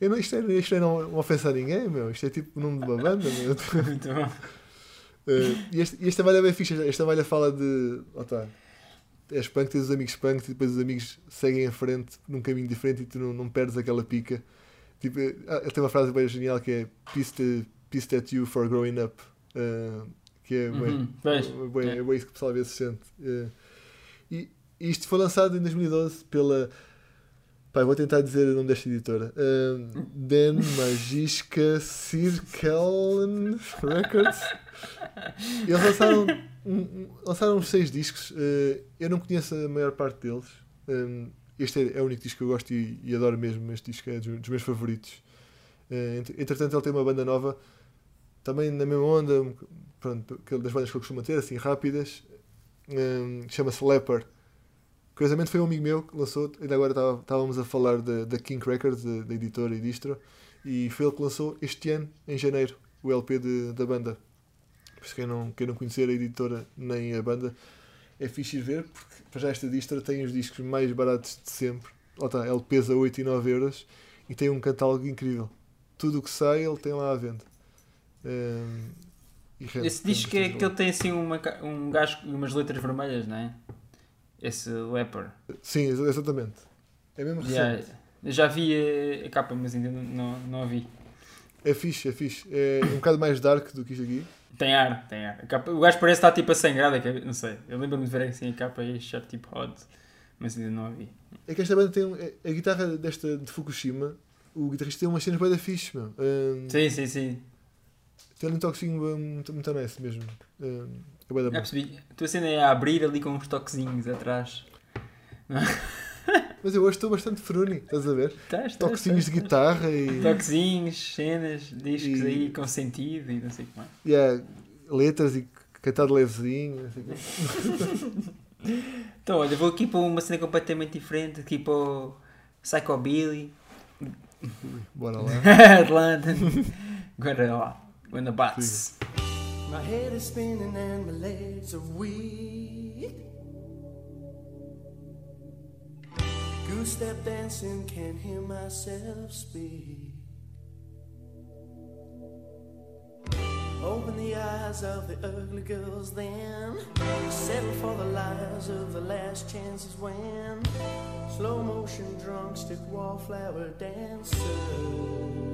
Eu não, isto, é, isto é não, não ofensa a ninguém, meu. Isto é tipo o nome de uma banda, meu. Muito bom. Eh, e este, e esta malha é bem fixe. Esta malha fala de. Lá está. És punk, tens os amigos punk e depois os amigos seguem em frente num caminho diferente e tu não, não perdes aquela pica. Tipo, eh, ah, ele tem uma frase bem genial que é Pissed, pissed at you for growing up. Eh, que é bem, Uhum, bem, é. é bem isso que o pessoal às vezes sente. Eh, e isto foi lançado em 2012 pela. Vou tentar dizer o nome desta editora. Eh, Den Magiska Cirkelen Records. Eles lançaram, um- um- lançaram uns seis discos. eh, eu não conheço a maior parte deles. Um, Este é, é o único disco que eu gosto e, e adoro mesmo. Este disco é dos, dos meus favoritos. Ent- entretanto, ele tem uma banda nova, também na mesma onda, um- pronto, das bandas que eu costumo ter, assim, rápidas. Eh, Chama-se Leper. Curiosamente foi um amigo meu que lançou, ainda agora estava- estávamos a falar da, King Records, da, editora e distro, e foi ele que lançou este ano, em janeiro, o LP de- da banda. Por isso quem não, quem não conhecer a editora nem a banda, é fixe ir ver, porque para já esta distro tem os discos mais baratos de sempre. Lá está, ele pesa 8 e 9 euros e tem um catálogo incrível. Tudo o que sai ele tem lá à venda. Rende- Esse disco é que ele tem assim uma, um gajo e umas letras vermelhas, não é? Esse Leper. Sim, ex- exatamente. É mesmo recente. eu já vi a, a capa, mas ainda não, não, a vi. É fixe, é fixe. É um bocado mais dark do que isto aqui. Tem ar, tem ar. Capa- o gajo parece estar tipo a sangrado, é que- não sei. Eu lembro-me de ver assim a capa e achar tipo hot, mas ainda não a vi. É que esta banda tem. um- é- A guitarra desta de Fukushima, o guitarrista tem umas cenas bem da fixe, meu. Ehm, Sim, sim, sim. Ali um toquezinho muito, muito honesto mesmo. É bem da Já percebi. Estou a cena é a abrir ali com uns toquezinhos atrás. Mas eu hoje estou bastante fruni, estás a ver? Estás, Toquezinhos de guitarra e. Toquezinhos, cenas, discos E- aí com sentido e não sei o que mais. e há letras e cantado levezinho. não sei o quê. Então, olha, vou aqui para uma cena completamente diferente, aqui para o Psychobilly, Bora lá. Atlanta. Agora lá, Gonna Bats. My head is spinning and my legs are weak. Goose step dancing, can't hear myself speak. Open the eyes of the ugly girls then. Settle for the lies of the last chances when. Slow motion drunk stick wallflower dancers.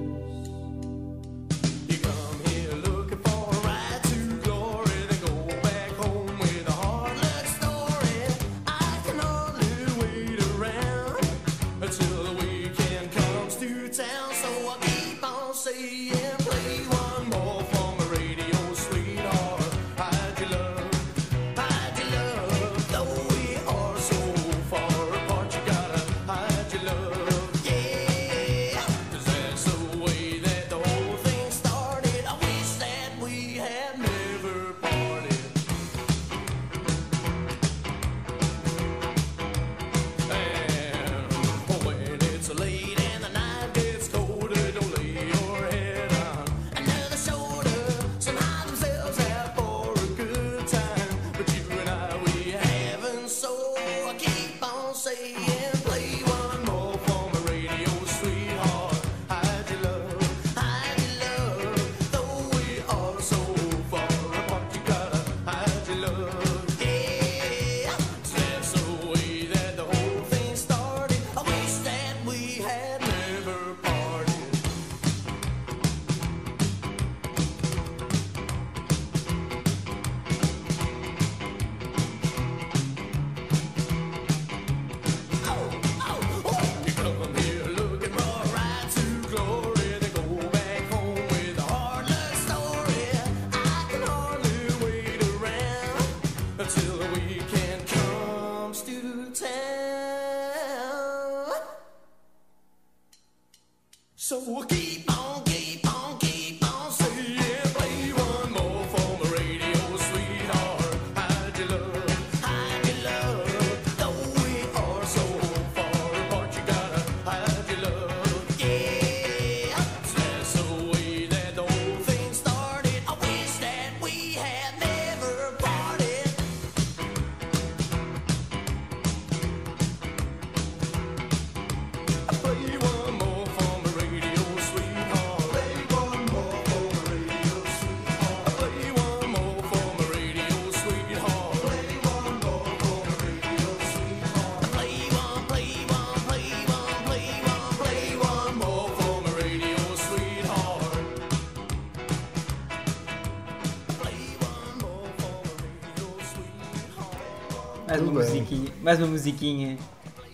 Mais uma musiquinha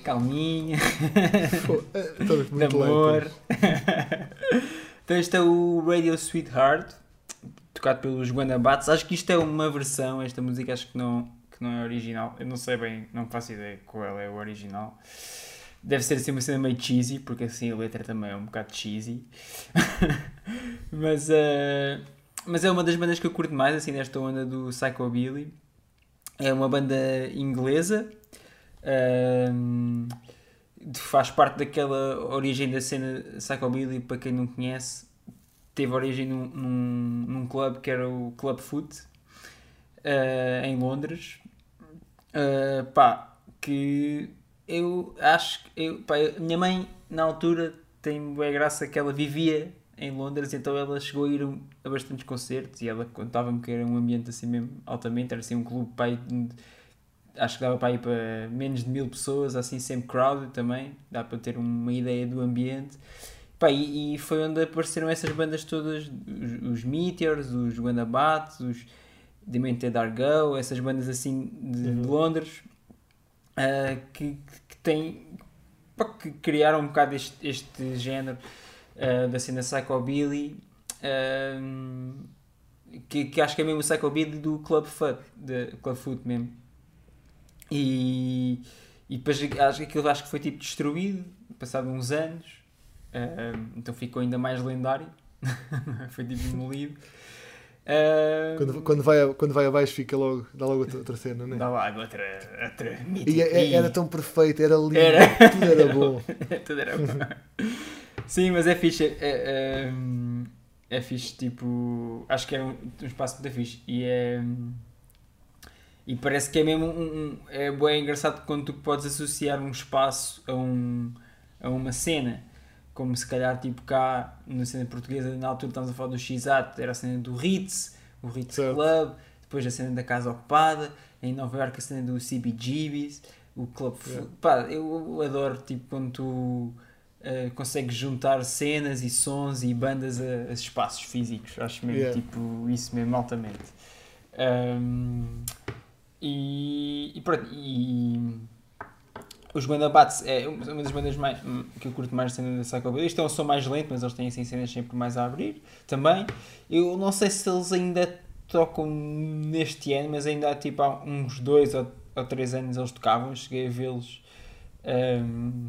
calminha, eh, Estamos de amor. lentos. então este é o Radio Sweetheart, tocado pelos Guanabats. Acho que isto é uma versão, esta música acho que não, que não é original. Eu não sei bem, não faço ideia qual é o original. deve ser assim uma cena meio cheesy, porque assim a letra também é um bocado cheesy. mas, eh, mas é uma das bandas que eu curto mais, assim, nesta onda do Psychobilly. É uma banda inglesa. Ehm, faz parte daquela origem da cena Psychobilly, para quem não conhece, teve origem num, num, num clube que era o Club Foot, eh, em Londres. Eh, pá, que eu acho que eu, minha mãe na altura tem boa graça que ela vivia em Londres, então ela chegou a ir a bastantes concertos e ela contava-me que era um ambiente assim mesmo altamente, era assim um clube de- acho que dava para ir para menos de mil pessoas, assim sempre crowded também, dá para ter uma ideia do ambiente. Pá, e, e foi onde apareceram essas bandas todas, os, os Meteors, os Guanabatos, os Demented Argo, essas bandas assim de, de Uhum. Londres, ah, que, que têm, pá, que criaram um bocado este, este género ah, da cena Psychobilly, ah, que, que acho que é mesmo o Psychobilly do Club Foot, de Club Foot mesmo. E, e depois acho que aquilo acho que foi tipo destruído, passado uns anos, ah, então ficou ainda mais lendário, foi tipo demolido. Ah, Quando, quando, vai, quando vai abaixo fica logo, dá logo outra, cena, né? Dá lá outra, outra E mítica. é- é- era tão perfeito, era lindo, Era. tudo era bom. Tudo era bom. Sim, mas é fixe. É, é, é fixe, tipo. Acho que é um, um espaço muito fixe. E é. E parece que é mesmo um. um- é bem engraçado quando tu podes associar um espaço a, um, a uma cena. Como se calhar, tipo, cá na cena portuguesa, na altura estamos a falar do X-Ato, era a cena do Ritz, o Ritz Certo. Club, depois a cena da Casa Ocupada, em Nova Iorque a cena do CBGBs, o Club. Yeah. Pá, eu adoro, tipo, quando tu eh, consegues juntar cenas e sons e bandas a, a espaços físicos. Acho mesmo, Yeah. tipo, isso mesmo altamente. Ahm, e, e pronto, e os Guanabates é uma das bandas mais, que eu curto mais da cena da Psychobilly. Isto é um som mais lento, mas eles têm assim cenas sempre mais a abrir também. Eu não sei se eles ainda tocam neste ano, mas ainda há tipo há uns dois ou, ou três anos eles tocavam. Cheguei a vê-los ahm,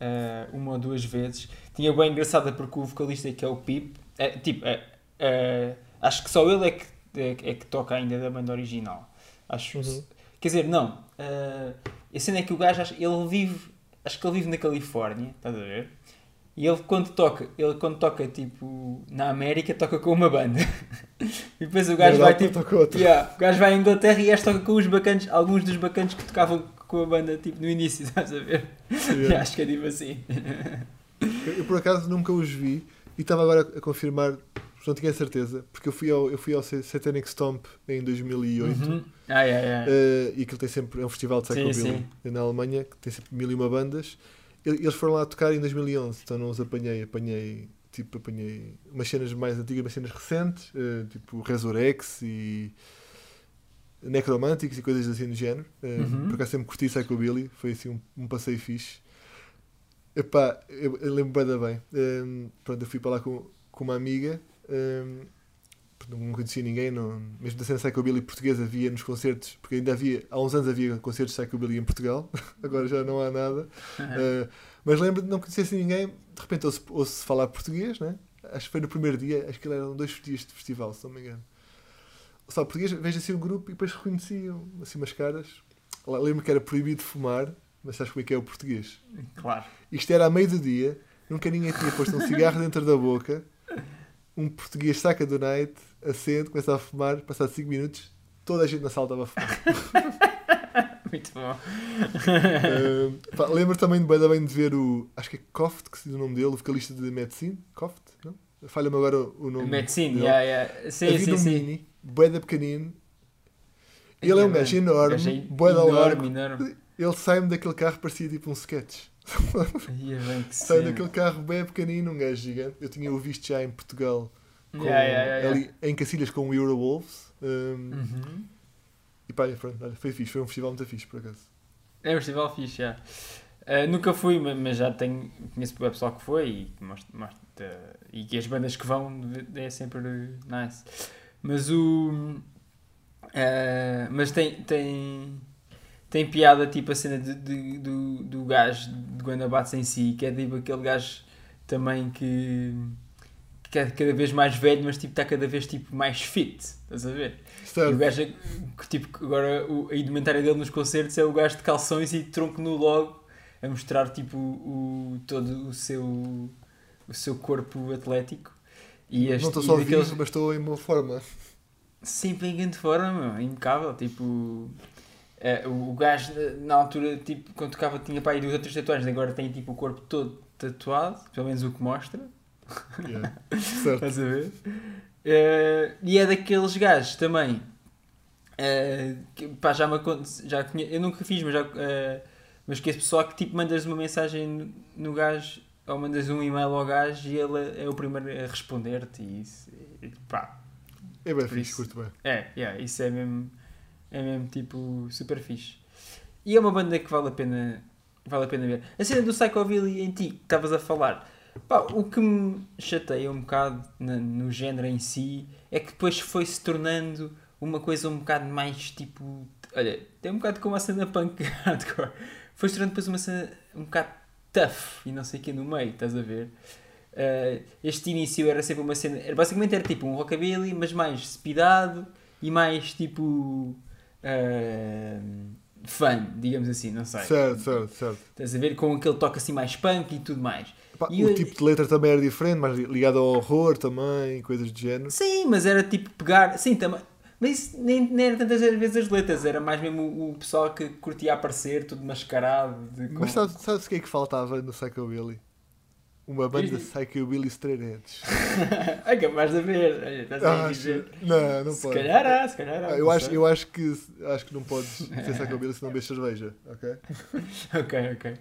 ah, uma ou duas vezes. Tinha bem engraçada porque o vocalista que é o Pip, é, tipo, é, é, acho que só ele é que, é, é que toca ainda da banda original. Acho, Uhum. Quer dizer, não. ah, a cena é que o gajo, acho- ele vive, acho que ele vive na Califórnia, estás a ver? E ele quando toca, ele quando toca tipo na América, toca com uma banda. e depois o gajo vai tipo. Yeah, o gajo vai à Inglaterra e este toca com os bacanos, alguns dos bacanos que tocavam com a banda tipo no início, estás a ver? Yeah. acho que é tipo assim. Eu, eu, por acaso nunca os vi e estava agora a confirmar, não tinha certeza, porque eu fui ao, eu fui ao Satanic Stomp em 2008 Uhum. Ah, yeah, yeah. eh, e aquilo tem sempre, é um festival de Psychobilly na Alemanha que tem sempre mil e uma bandas. Eles foram lá tocar em 2011, então não os apanhei, apanhei tipo, apanhei umas cenas mais antigas, umas cenas recentes, eh, tipo Resurrex e Necromantics e coisas assim do género. Eh, Uhum. Por acaso sempre curti Psychobilly, foi assim um, um passeio fixe. Epá, eu, eu lembro bem, bem. Um, pronto, eu fui para lá com, com uma amiga. Um, não conhecia ninguém, não, mesmo da cena Psychobilly portuguesa havia nos concertos, porque ainda havia, há uns anos havia concertos de Psychobilly em Portugal, agora já não há nada. Uh, mas lembro de não conhecer assim ninguém, de repente ouço, ouço falar português, né? acho que foi no primeiro dia, acho que eram dois dias de festival, se não me engano. Só português, vejo assim o grupo e depois reconheciam assim umas caras. Lá, lembro que era proibido fumar, mas sabes como é que é o português? Claro. Isto era à meio do dia, nunca ninguém tinha posto um cigarro dentro da boca. Um português saca do night, acende, começa a fumar, passado 5 minutos, toda a gente na sala estava a fumar. Muito bom. Uh, pá, lembro também de bem, bem de ver o. Acho que é Koft, que se diz o nome dele, o vocalista de Medicine. Koft, não? Falha-me agora o nome. Medicine, dele. yeah, yeah. Sim, Havia sim, um sim. mini, bué da pequenino. Ele é um Yeah, gajo enorme, Gajo é bué da largo. enorme, enorme. Ele sai-me daquele carro, parecia tipo um sketch. Que Sai daquele carro bem pequenino, um gajo gigante. Eu tinha o visto já em Portugal, com, Yeah, yeah, yeah, ali em Cacilhas com o Eurowolves. Um, Uhum. E pá, pronto, olha, foi fixe, foi um festival muito fixe por acaso. É um festival fixe, já. Uh, nunca fui, ma- mas já tenho, conheço o pessoal que foi e, que mostra, mostra- e que as bandas que vão é sempre nice. Mas o. uh, mas tem, tem, tem piada tipo a cena de, de- do, do gajo de Guanabates em si, que é tipo aquele gajo também que, que é cada vez mais velho, mas tipo está cada vez tipo mais fit, estás a ver? E o Certo. gajo, que, tipo, agora o, a indumentária dele nos concertos é o gajo de calções e tronco nu logo, a mostrar tipo o, todo o seu, o seu corpo atlético. E este, Não estou só daqueles- vivo, mas estou em boa forma. Sempre em grande forma, meu, impecável. Tipo, eh, o gajo na altura, tipo, quando tocava, tinha para aí duas ou três tatuagens, agora tem tipo o corpo todo tatuado, pelo menos o que mostra. Yeah. Estás a ver? Eh, e é daqueles gajos também. eh, que, pá, já me já conhe- eu nunca fiz, mas já. eh, mas que esse pessoal que tipo mandas uma mensagem no, no gajo ou mandas um e-mail ao gajo e ele é o primeiro a responder-te e isso. e, pá, É bem fixe, curto bem. é, yeah, isso é mesmo, é mesmo tipo super fixe. E é uma banda que vale a pena, vale a pena ver. A cena do Psychobilly em ti, que estavas a falar, pá, o que me chateia um bocado na- no género em si é que depois foi-se tornando uma coisa um bocado mais tipo. Olha, tem um bocado como a cena punk hardcore. Foi-se tornando depois uma cena um bocado tough e não sei o que no meio, estás a ver? Uh, este início era sempre uma cena. Era, basicamente era tipo um rockabilly, mas mais speedado e mais tipo. Uh, fun, digamos assim, não sei. Certo, certo, certo. Estás a ver com aquele toque assim mais punk e tudo mais. Pá, E o eu- tipo de letra também era diferente, mais ligado ao horror também, coisas do género. Sim, mas era tipo pegar. Sim, também. Mas isso nem, nem era tantas vezes as letras, era mais mesmo o, o pessoal que curtia aparecer, tudo mascarado. De, Mas sabes, sabes o que é que faltava no Psychobilly? Uma banda Psychobilly Edge. é capaz de haver. Olha, estás a dizer. Não, não se pode. calhar há, se calhar há. Ah, eu, acho, sei. eu acho, que, acho que não podes ser Psychobilly se não bebes cerveja, ok? Ok, ok.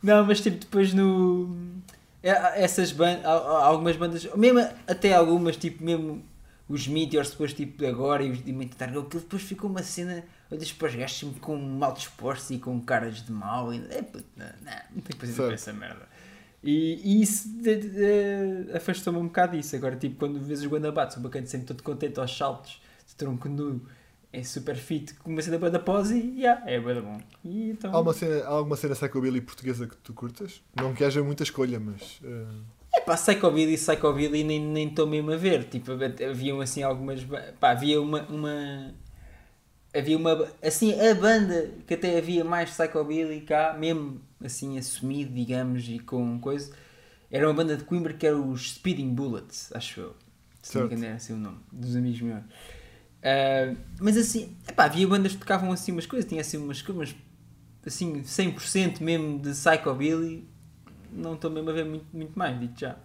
Não, mas tipo, depois no. é- Essas bandas. Algumas bandas. Mesmo até algumas, tipo, mesmo os Meteors, depois, tipo, agora e os de Imitar, aquilo depois ficou uma cena. Olhas para os gajos sempre com mal dispostos e com caras de mal. E, é, não, não, não Certo. para essa merda. E, e isso afastou-me um bocado disso. Agora, tipo, quando vês os Guandabates, o bacana sempre todo contente aos saltos, de tronco nu, é super fit, com uma cena da pose e yeah, é bué da bom. E então. Há, uma cena, há alguma cena Psychobilly portuguesa que tu curtas? Não que haja muita escolha, mas. eh, É pá, Psychobilly e Psychobilly nem nem estou mesmo a ver. Tipo, haviam assim algumas. Pá, havia uma, uma. Havia uma. Assim, a banda que até havia mais Psychobilly cá, mesmo assim assumido, digamos, e com coisa. Era uma banda de Coimbra que era os Speeding Bullets, acho eu. Se não me engano era assim o nome, dos amigos meus. Ah, mas assim, epá, havia bandas que tocavam assim umas coisas, tinha assim umas coisas, assim, 100% mesmo de Psychobilly. Não estou mesmo a ver muito, muito mais, digo já.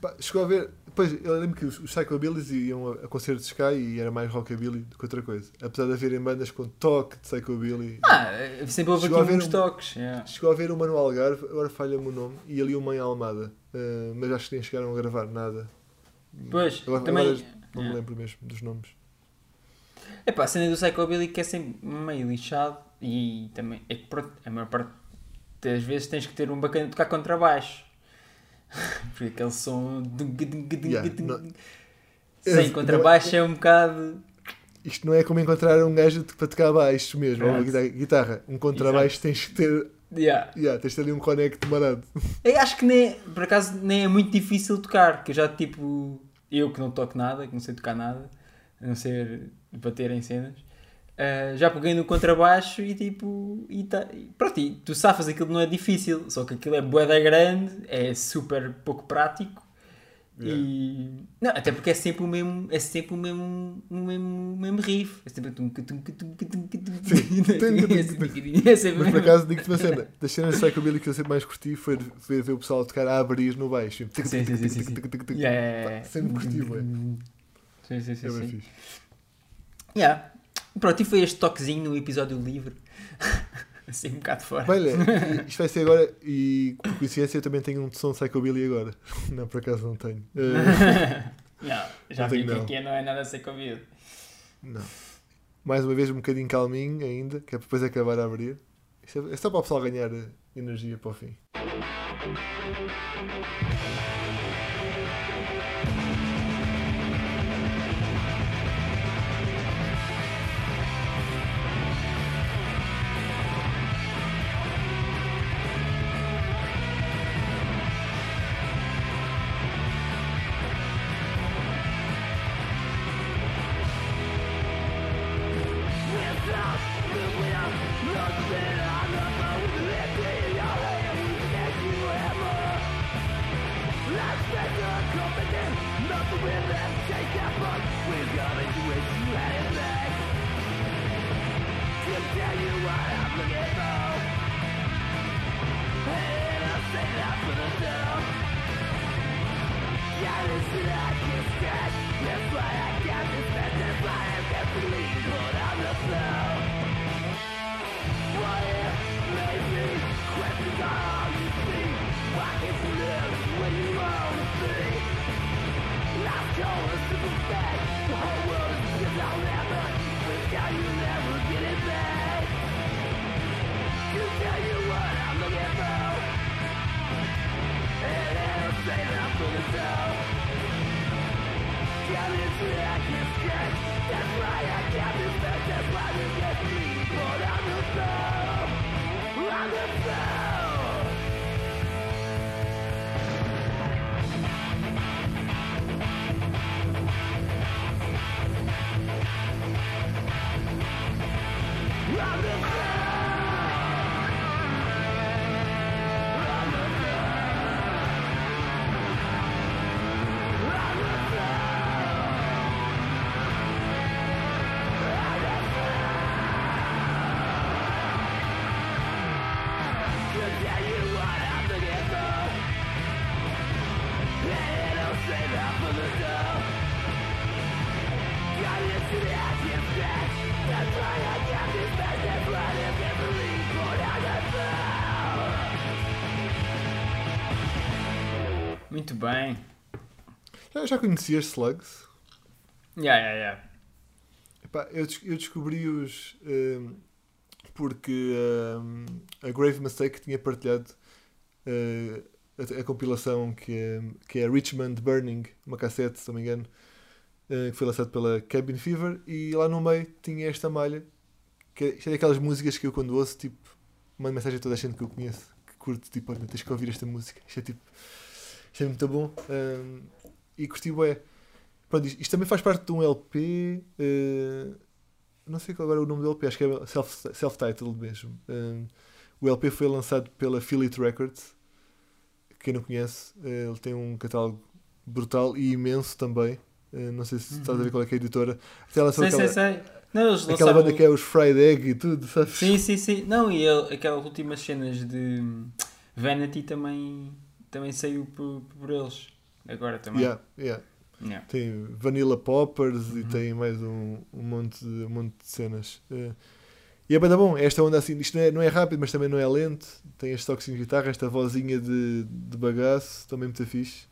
pá, chegou a ver. Pois, eu lembro que os, os Psychobillys iam a, a concertos de Sky e era mais rockabilly do que outra coisa. Apesar de haverem bandas com toque de Psychobilly. Ah, sempre houve aqui haver uns um- toques. yeah. Chegou a ver uma no Algarve, agora falha-me o nome, e ali uma em Almada. Eh, mas acho que nem chegaram a gravar nada. Pois, Agora- também. agora não me yeah. lembro mesmo dos nomes. É pá, a cena do Psychobilly que é sempre meio lixado e também é que a maior parte das vezes tens que ter um bacana de tocar contrabaixo. Porque aquele som. Yeah, não- Sem Esse- contrabaixo é um bocado. Isto não é como encontrar um gajo para tocar baixo mesmo, ou uma guitarra. Um contrabaixo tens que ter. Yeah. Yeah, tens de ter ali um connect marado. Eu acho que nem, por acaso nem é muito difícil tocar, que eu já tipo, eu que não toco nada, que não sei tocar nada, a não ser bater em cenas, ah, já peguei no contrabaixo e tipo, e tá, e pronto, e tu safas aquilo não é difícil, só que aquilo é boeda grande, é super pouco prático e não, até porque é sempre o mesmo, é sempre o mesmo, o mesmo, o mesmo riff, é sempre tum, tum, tum, é Mas por acaso digo-te uma cena, das cenas de Psychobilly que eu sempre mais curti foi foi ver o pessoal tocar a abrir no baixo. Sim, sim, sim, sim. Yeah, yeah, yeah. Sempre curti, bué. Sim, sim, sim. É bem fixe. Yeah. Pronto, e foi este toquezinho no episódio livre. assim, um bocado fora. Olha, isto vai ser agora, e por coincidência eu também tenho um som de Psychobilly agora. Não, por acaso não tenho. Eh, não, já Não vi tenho, que não. aqui não é nada convido. não. Mais uma vez um bocadinho calminho ainda, que é depois acabar a abrir. Isto é, é só para o pessoal ganhar eh, energia para o fim. Yeah. Muito bem. Já, já conhecias Slugs? Yeah, yeah, yeah. Epá, eu, eu descobri-os ehm, porque ehm, a Grave Mistake tinha partilhado eh, a, a compilação que é, que é Richmond Burning, uma cassete, se não me engano, eh, que foi lançado pela Cabin Fever, e lá no meio tinha esta malha, que é, isto é daquelas músicas que eu quando ouço, tipo, mando mensagem a toda a gente que eu conheço, que curto, tipo, olha, tens que ouvir esta música, isto é tipo, é muito bom, ehm, e curti bué. Pronto, isto, isto também faz parte de um LP. eh, não sei qual agora é o nome do LP, acho que é self- self-titled mesmo. Eh, o LP foi lançado pela Philip Records. Quem não conhece, eh, ele tem um catálogo brutal e imenso também. Eh, não sei se estás a ver qual é é a editora. Até Sei, sei, aquela, sei. Não, eles aquela banda que é os Fried Egg e tudo, sabes? Sim, sim, sim. Não, e ele- aquelas últimas cenas de Vanity também, também saiu por, por eles. Agora também. Yeah, yeah. Yeah. Tem Vanilla Poppers e Uhum. tem mais um, um, monte, de, um monte de cenas. Eh, e é bem bom, esta onda assim, isto não é, não é rápido, mas também não é lento. Tem este toquezinho de guitarra, esta vozinha de, de bagaço, também muito fixe.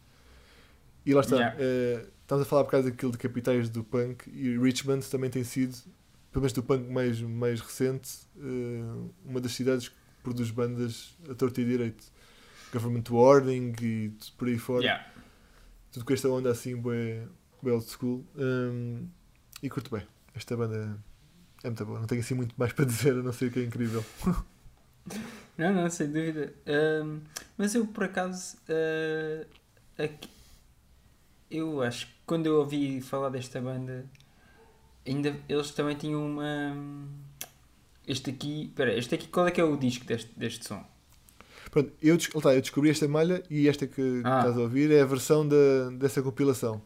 E lá está, Yeah. eh, estamos a falar por causa daquilo de capitais do punk e Richmond também tem sido, pelo menos do punk mais, mais recente, eh, uma das cidades que produz bandas a torto e direito. Government Warning e por aí fora Yeah. tudo com esta onda assim, bué, bué old school. Hum, e curto bem. Esta banda é muito boa. Não tenho assim muito mais para dizer, a não ser que é incrível. Não, não, sem dúvida. Ahm, mas eu, por acaso, ah, aqui- eu acho que quando eu ouvi falar desta banda, ainda eles também tinham uma. Este aqui, espera, este aqui, qual é que é o disco deste, deste som? Pronto, eu, está, eu descobri esta malha e esta que Ah. estás a ouvir é a versão da, dessa compilação,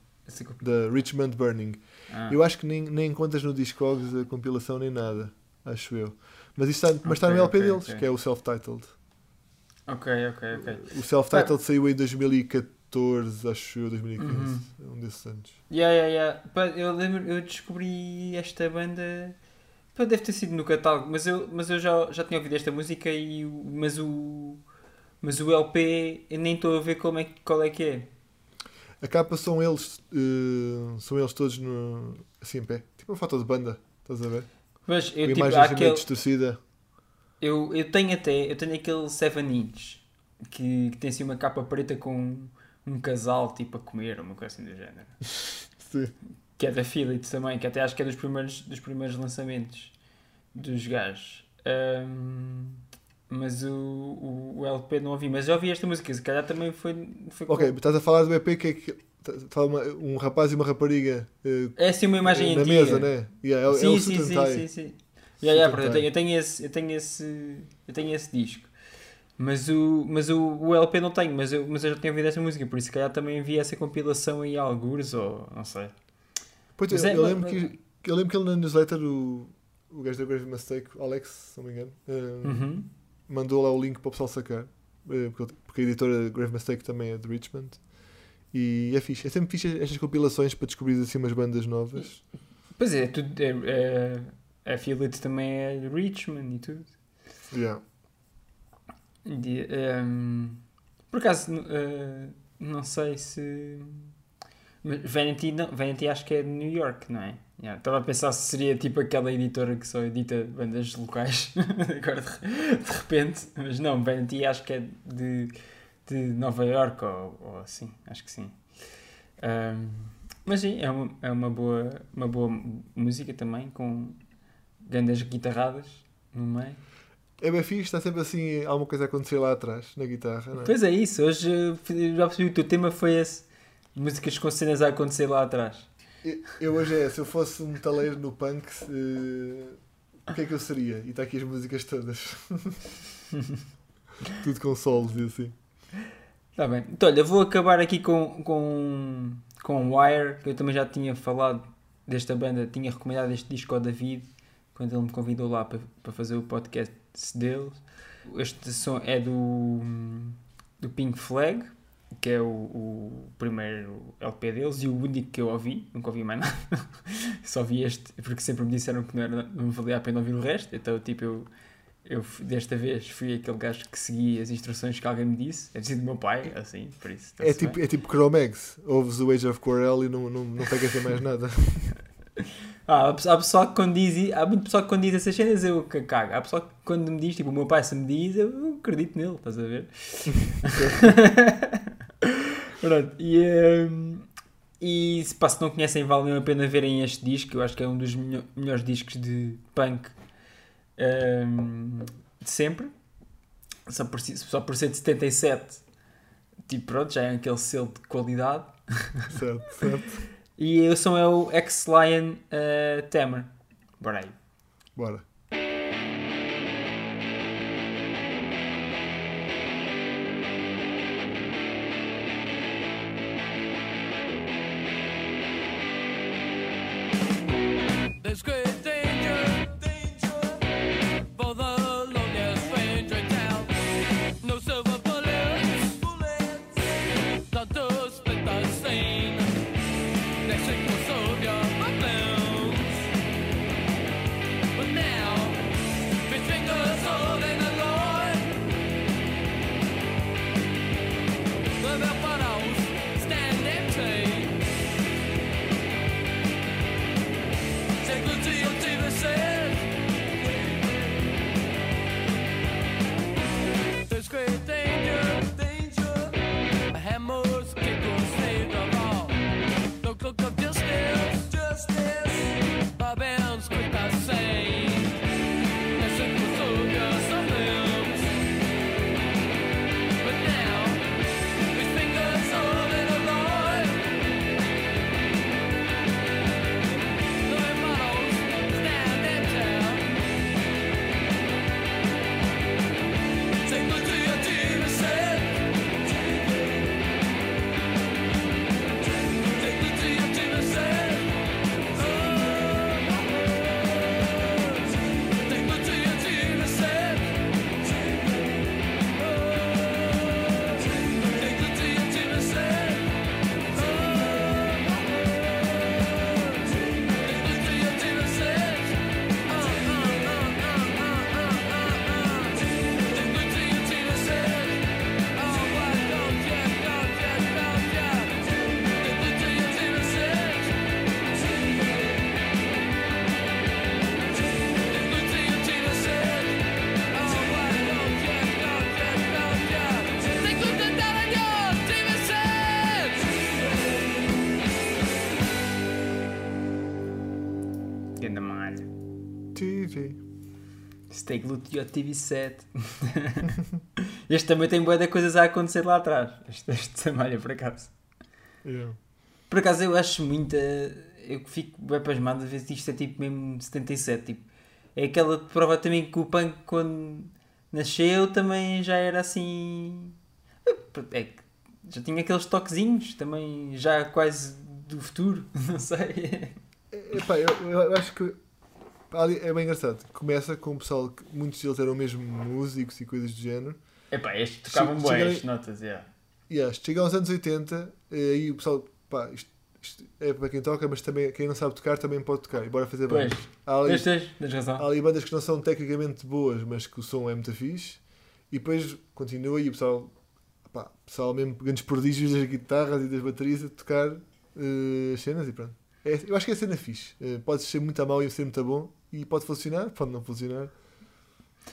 da Richmond Burning. Ah, Eu acho que nem, nem encontras no Discogs a compilação nem nada, acho eu. Mas, está, mas está no LP ok, deles, ok. que é o self-titled. Ok, ok, ok. O self-titled saiu em 2014, acho eu, 2015. Uhum. Um desses anos. Yeah, yeah, yeah. Eu lembro, eu descobri esta banda. Deve ter sido no catálogo, mas eu, mas eu já, já tinha ouvido esta música e mas o mas o LP eu nem estou a ver como é, que- qual é que é. A capa são eles, eh, são eles todos no, assim em pé. Tipo uma foto de banda, estás a ver? Mas eu tipo, imagem assim meio aquele, distorcida. eu, eu tenho até, eu tenho aquele 7 inch que, que tem assim uma capa preta com um casal tipo a comer, uma coisa assim do género. Sim. Que é da Philips também, que até acho que é dos primeiros, dos primeiros lançamentos dos gajos. Ahm, mas o, o, o LP não ouvi, mas já ouvi esta música, se calhar também foi. foi com- Ok, estás a falar do EP que é que. Está uma- um rapaz e uma rapariga eh, É assim uma imagem na antiga. mesa, né? Yeah, é, é sim, o sim, sim, sim, sim. Yeah, yeah, eu, tenho, eu tenho esse, eu tenho esse, eu tenho esse disco. Mas o, mas o, o LP não tenho, mas eu, mas eu já tinha ouvido essa música, por isso se calhar também vi essa compilação aí a algures, ou não sei. Pois, Mas eu, é- eu lembro que, eu lembro que ele na newsletter, o, o gajo da Grave Mistake, Alex, se não me engano, eh, Uhum. Mandou lá o link para o pessoal sacar. eh, Porque, a editora Grave Mistake também é de Richmond. E é fixe. É sempre fixe estas compilações para descobrir assim umas bandas novas. Pois é, tudo, é, é, Affiliate também é de Richmond e tudo. Yeah. De, ehm, por acaso, eh, não sei se. Mas Vanity, não, Vanity acho que é de New York, não é? Yeah, Estava a pensar se seria tipo aquela editora que só edita bandas locais, agora de, de repente, mas não, Vanity acho que é de, de Nova York ou, ou assim, acho que sim. Ehm, mas sim, é uma, é uma, boa, uma boa música também, com grandes guitarradas no meio. É bem fixe, está sempre assim alguma coisa a acontecer lá atrás, na guitarra. Não é? Pois é isso, hoje eh, já percebi que o teu tema foi esse. Músicas com cenas a acontecer lá atrás. Eu- hoje é, se eu fosse um metaleiro no punk, eh, o que é que eu seria? E está aqui as músicas todas. Tudo com solos e assim. Está bem. Então, olha, vou acabar aqui com, com, com Wire, que eu também já tinha falado desta banda, tinha recomendado este disco ao David, quando ele me convidou lá para, para fazer o podcast deles. Este som é do, do Pink Flag, que é o, o primeiro LP deles e o único que eu ouvi, nunca ouvi mais nada. Só vi este, porque sempre me disseram que não, era, não valia a pena ouvir o resto, então tipo eu, eu desta vez fui aquele gajo que seguia as instruções que alguém me disse, é dizer do meu pai, assim, por isso. É tipo, bem. é tipo Chromex. Ouves o Age of Quarrel e não, não, não pegas em mais nada. Ah, há pe- há pessoal que quando diz, há muito pessoal que quando diz essas cenas eu cago. Há pessoal que quando me diz, tipo, o meu pai se me diz, eu acredito nele, estás a ver? Pronto, e, ehm, e se, pá, se não conhecem, vale a pena verem este disco. Eu acho que é um dos melho- melhores discos de punk ehm, de sempre. Só por, só por ser de 77, tipo, pronto, já é aquele selo de qualidade. certo, certo. E o som é o X-Lion eh, Tamer. Bora aí. Bora. Steak Loot e o TV7. este também tem boa de coisas a acontecer lá atrás. Este, este malha, por acaso. Yeah. Por acaso eu acho muita. Eu fico bem pasmado a ver se isto é tipo mesmo 77. Tipo, é aquela prova também que o punk quando nasceu também já era assim. É já tinha aqueles toquezinhos também já quase do futuro. Não sei. Epá, eu, eu acho que é bem engraçado. Começa com o pessoal que muitos deles eram mesmo músicos e coisas do género. Epá, estes tocavam bem, estas notas, yeah. Yeah, chega aos anos 80 e aí o pessoal, pá, isto, isto é para quem toca, mas também quem não sabe tocar também pode tocar. E bora fazer bandas. Há ali, Tens, tens, tens há razão. ali bandas que não são tecnicamente boas, mas que o som é muito fixe. E depois continua e o pessoal, pá, pessoal mesmo grandes prodígios das guitarras e das baterias a tocar eh, as cenas e pronto. É- eu acho que é cena fixe. Eh, pode ser muito a mau e ser muito a bom. E pode funcionar, pode não funcionar.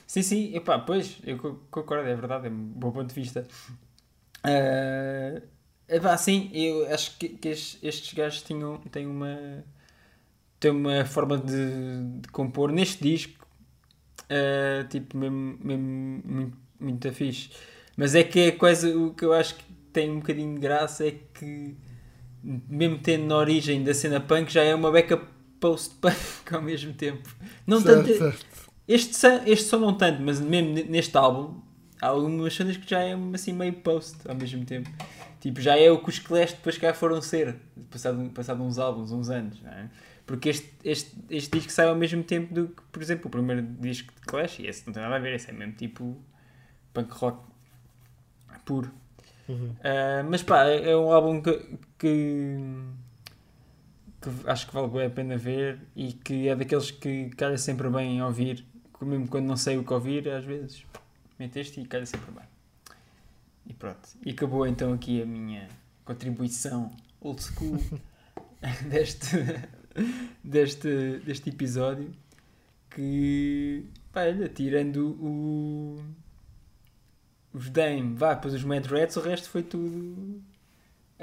Sim, sim, epá, pois, eu co- concordo, é verdade, é um bom ponto de vista. Ah, epá, sim, eu acho que, que estes, gajos tinham, têm uma têm uma forma de, de compor neste disco, ah, tipo, mesmo, mesmo muito, muito fixe. Mas é que é quase o que eu acho que tem um bocadinho de graça é que mesmo tendo na origem da cena punk já é uma beca post-punk ao mesmo tempo. Não Certo, tanto, certo. este, este som não tanto, mas mesmo ne- neste álbum há algumas cenas que já é assim meio post ao mesmo tempo. Tipo, já é o que os Clash depois cá foram ser, passado, passado uns álbuns, uns anos, não é? Porque este, este, este disco sai ao mesmo tempo do que, por exemplo, o primeiro disco de Clash, e esse não tem nada a ver, esse é mesmo tipo punk rock puro. Uhum. Ah, mas pá, é é um álbum que, que, que acho que vale a pena ver e que é daqueles que calha sempre bem ouvir, mesmo quando não sei o que ouvir, às vezes meto este e calha sempre bem. E pronto. E acabou então aqui a minha contribuição old school deste, deste, deste episódio que, pá, olha, tirando o os Dame, vá, depois os Mad Rats, o resto foi tudo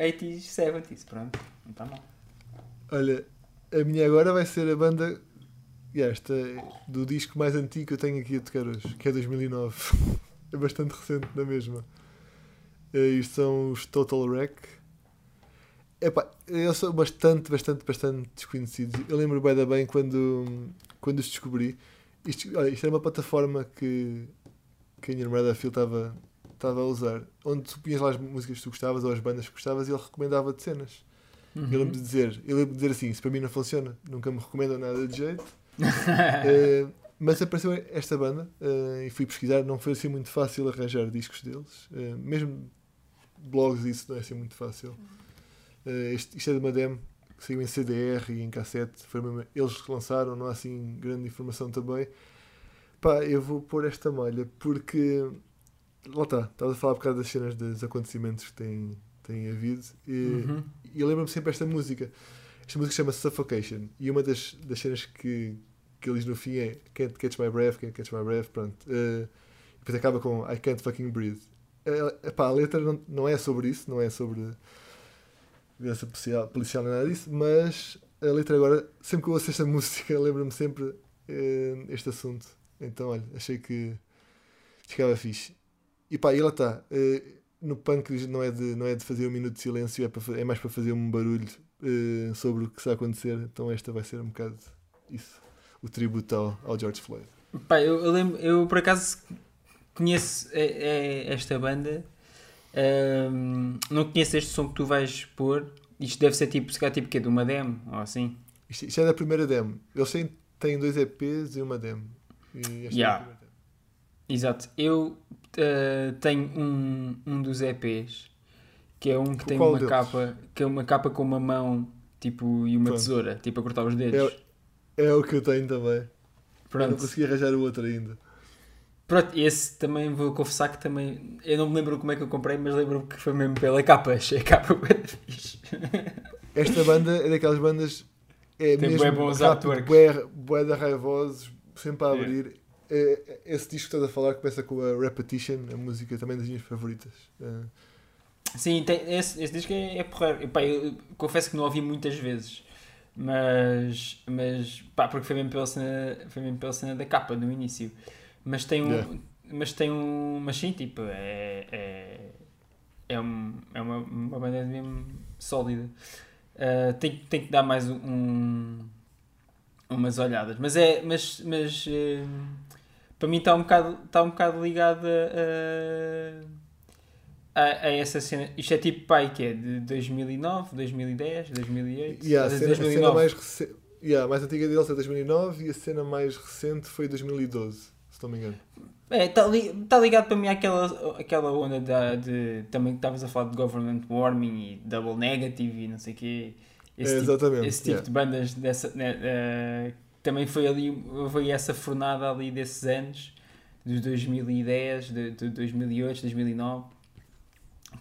80s, 70s, pronto, não está mal. Olha, a minha agora vai ser a banda esta do disco mais antigo que eu tenho aqui a tocar hoje, que é 2009. é bastante recente na mesma. Eh, Isto são os Total Wreck. Epá, eu sou bastante, bastante, bastante desconhecidos. Eu lembro bem da bem quando, quando os descobri. Isto, olha, isto era uma plataforma que, que a minha namorada Phil estava estava a usar, onde tu punhas lá as músicas que tu gostavas ou as bandas que gostavas e ele recomendava-te cenas. Uhum. Eu lembro de dizer, eu lembro de dizer assim, isso para mim não funciona, nunca me recomendam nada de jeito. Eh, mas apareceu esta banda eh, e fui pesquisar, não foi assim muito fácil arranjar discos deles. Eh, mesmo blogs isso não é assim muito fácil. Eh, este- isto é de uma demo que saiu em CDR e em cassete. Foi mesmo- eles lançaram, não há assim grande informação também. Pá, eu vou pôr esta malha porque lá está, estava a falar por causa das cenas dos acontecimentos que têm, têm havido. E, Uhum. e eu lembro-me sempre esta música. Esta música chama-se Suffocation. E uma das, das cenas que, que ele diz no fim é Can't catch my breath, can't catch my breath. Pronto. Eh, e depois acaba com I can't fucking breathe. Eh, epá, a letra não, não é sobre isso, não é sobre violência policial, policial nem nada disso, mas a letra agora, sempre que eu ouço esta música, lembro-me sempre eh, este assunto. Então, olha, achei que ficava fixe. E pá, e lá está. Eh, no punk não é, de, não é de fazer um minuto de silêncio, é, para, é mais para fazer um barulho eh, sobre o que está a acontecer. Então esta vai ser um bocado isso. O tributo ao, ao George Floyd. Pá, eu, eu lembro, eu por acaso conheço é, é esta banda, Ahm, não conheço este som que tu vais pôr. Isto deve ser tipo, se calhar tipo que de uma demo ou assim. Isto, isto é da primeira demo. Eles têm, têm dois EPs e uma demo. E esta é a Yeah. primeira demo. Exato. Eu ah, tenho um, um dos EPs que é um que tem Qual uma deles? capa, que é uma capa com uma mão tipo, e uma Pronto. tesoura, tipo a cortar os dedos. É o que eu tenho também. Eu não Pronto. consegui arranjar o outro ainda. Pronto, esse também vou confessar que também. Eu não me lembro como é que eu comprei, mas lembro-me que foi mesmo pela capa. Achei a capa fixe. Esta banda é daquelas bandas. É Tem mesmo bué bons artworks. bué, bué da raivosos, sempre a É. abrir. É, esse disco que estás a falar começa com a Repetition, a música também das minhas favoritas. É, Sim, tem, esse, esse disco é, é porreiro. Eu confesso que não ouvi muitas vezes. Mas, mas pá, porque foi mesmo pela cena, foi mesmo pela cena da capa no início. Mas tem um. Yeah. Mas tem um. Mas sim, tipo, é. É, é, um, é uma, uma banda mesmo sólida. Ah, tem, tem que dar mais um, umas olhadas. Mas é. Mas, mas eh, para mim está um bocado, está um bocado ligado a, a, a essa cena. Isto é tipo pai que é de 2009, 2010, 2008. E a cena, a cena 2009. mais rece- Yeah, a mais antiga deles é 2009 e a cena mais recente foi 2012, se não me engano. É, está li, tá ligado para mim àquela, àquela onda da, de. Também que estavas a falar de government warming e double negative e não sei o quê. Esse É, tipo, exatamente, esse tipo yeah. de bandas dessa. né, eh, também foi ali. Foi essa fornada ali desses anos, dos 2010, de, de 2008, 2009,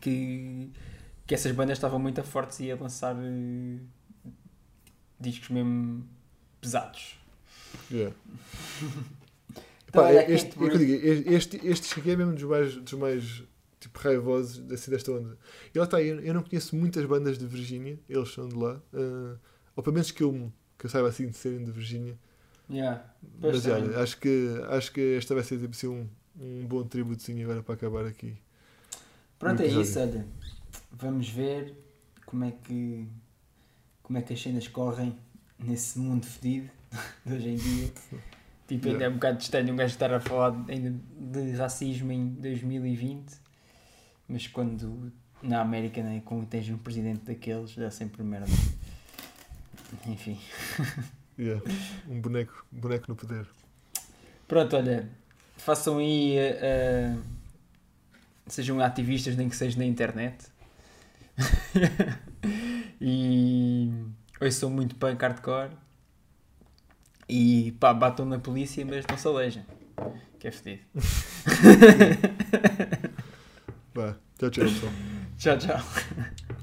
que, que essas bandas estavam muito fortes e a lançar eh, discos mesmo pesados. Yeah. Então, Pá, aqui, este, é digo, este, este aqui é mesmo dos mais, dos mais tipo, raivosos assim, desta onda. E lá está, eu, eu não conheço muitas bandas de Virgínia, eles são de lá, ah, ou pelo menos que eu, que eu saiba assim de serem de Virgínia. Yeah. Mas olha, acho que, acho que esta vai ser tipo, assim, um, um bom tributozinho agora para acabar aqui. Pronto, é isso, olha. Vamos ver como é que como é que as cenas correm nesse mundo fedido de hoje em dia. Tipo, ainda é um bocado estranho um gajo estar a falar ainda de racismo em 2020, mas quando na América, né, quando tens um presidente daqueles, dá sempre merda. Enfim. Yeah, Um boneco, um boneco no poder. Pronto, olha, façam aí. eh, sejam ativistas, nem que seja na internet. e. Ouçam muito punk hardcore. E pá, batam na polícia, mas não se alejem. Que é fedido. Vá, tchau, tchau, pessoal. Tchau, tchau.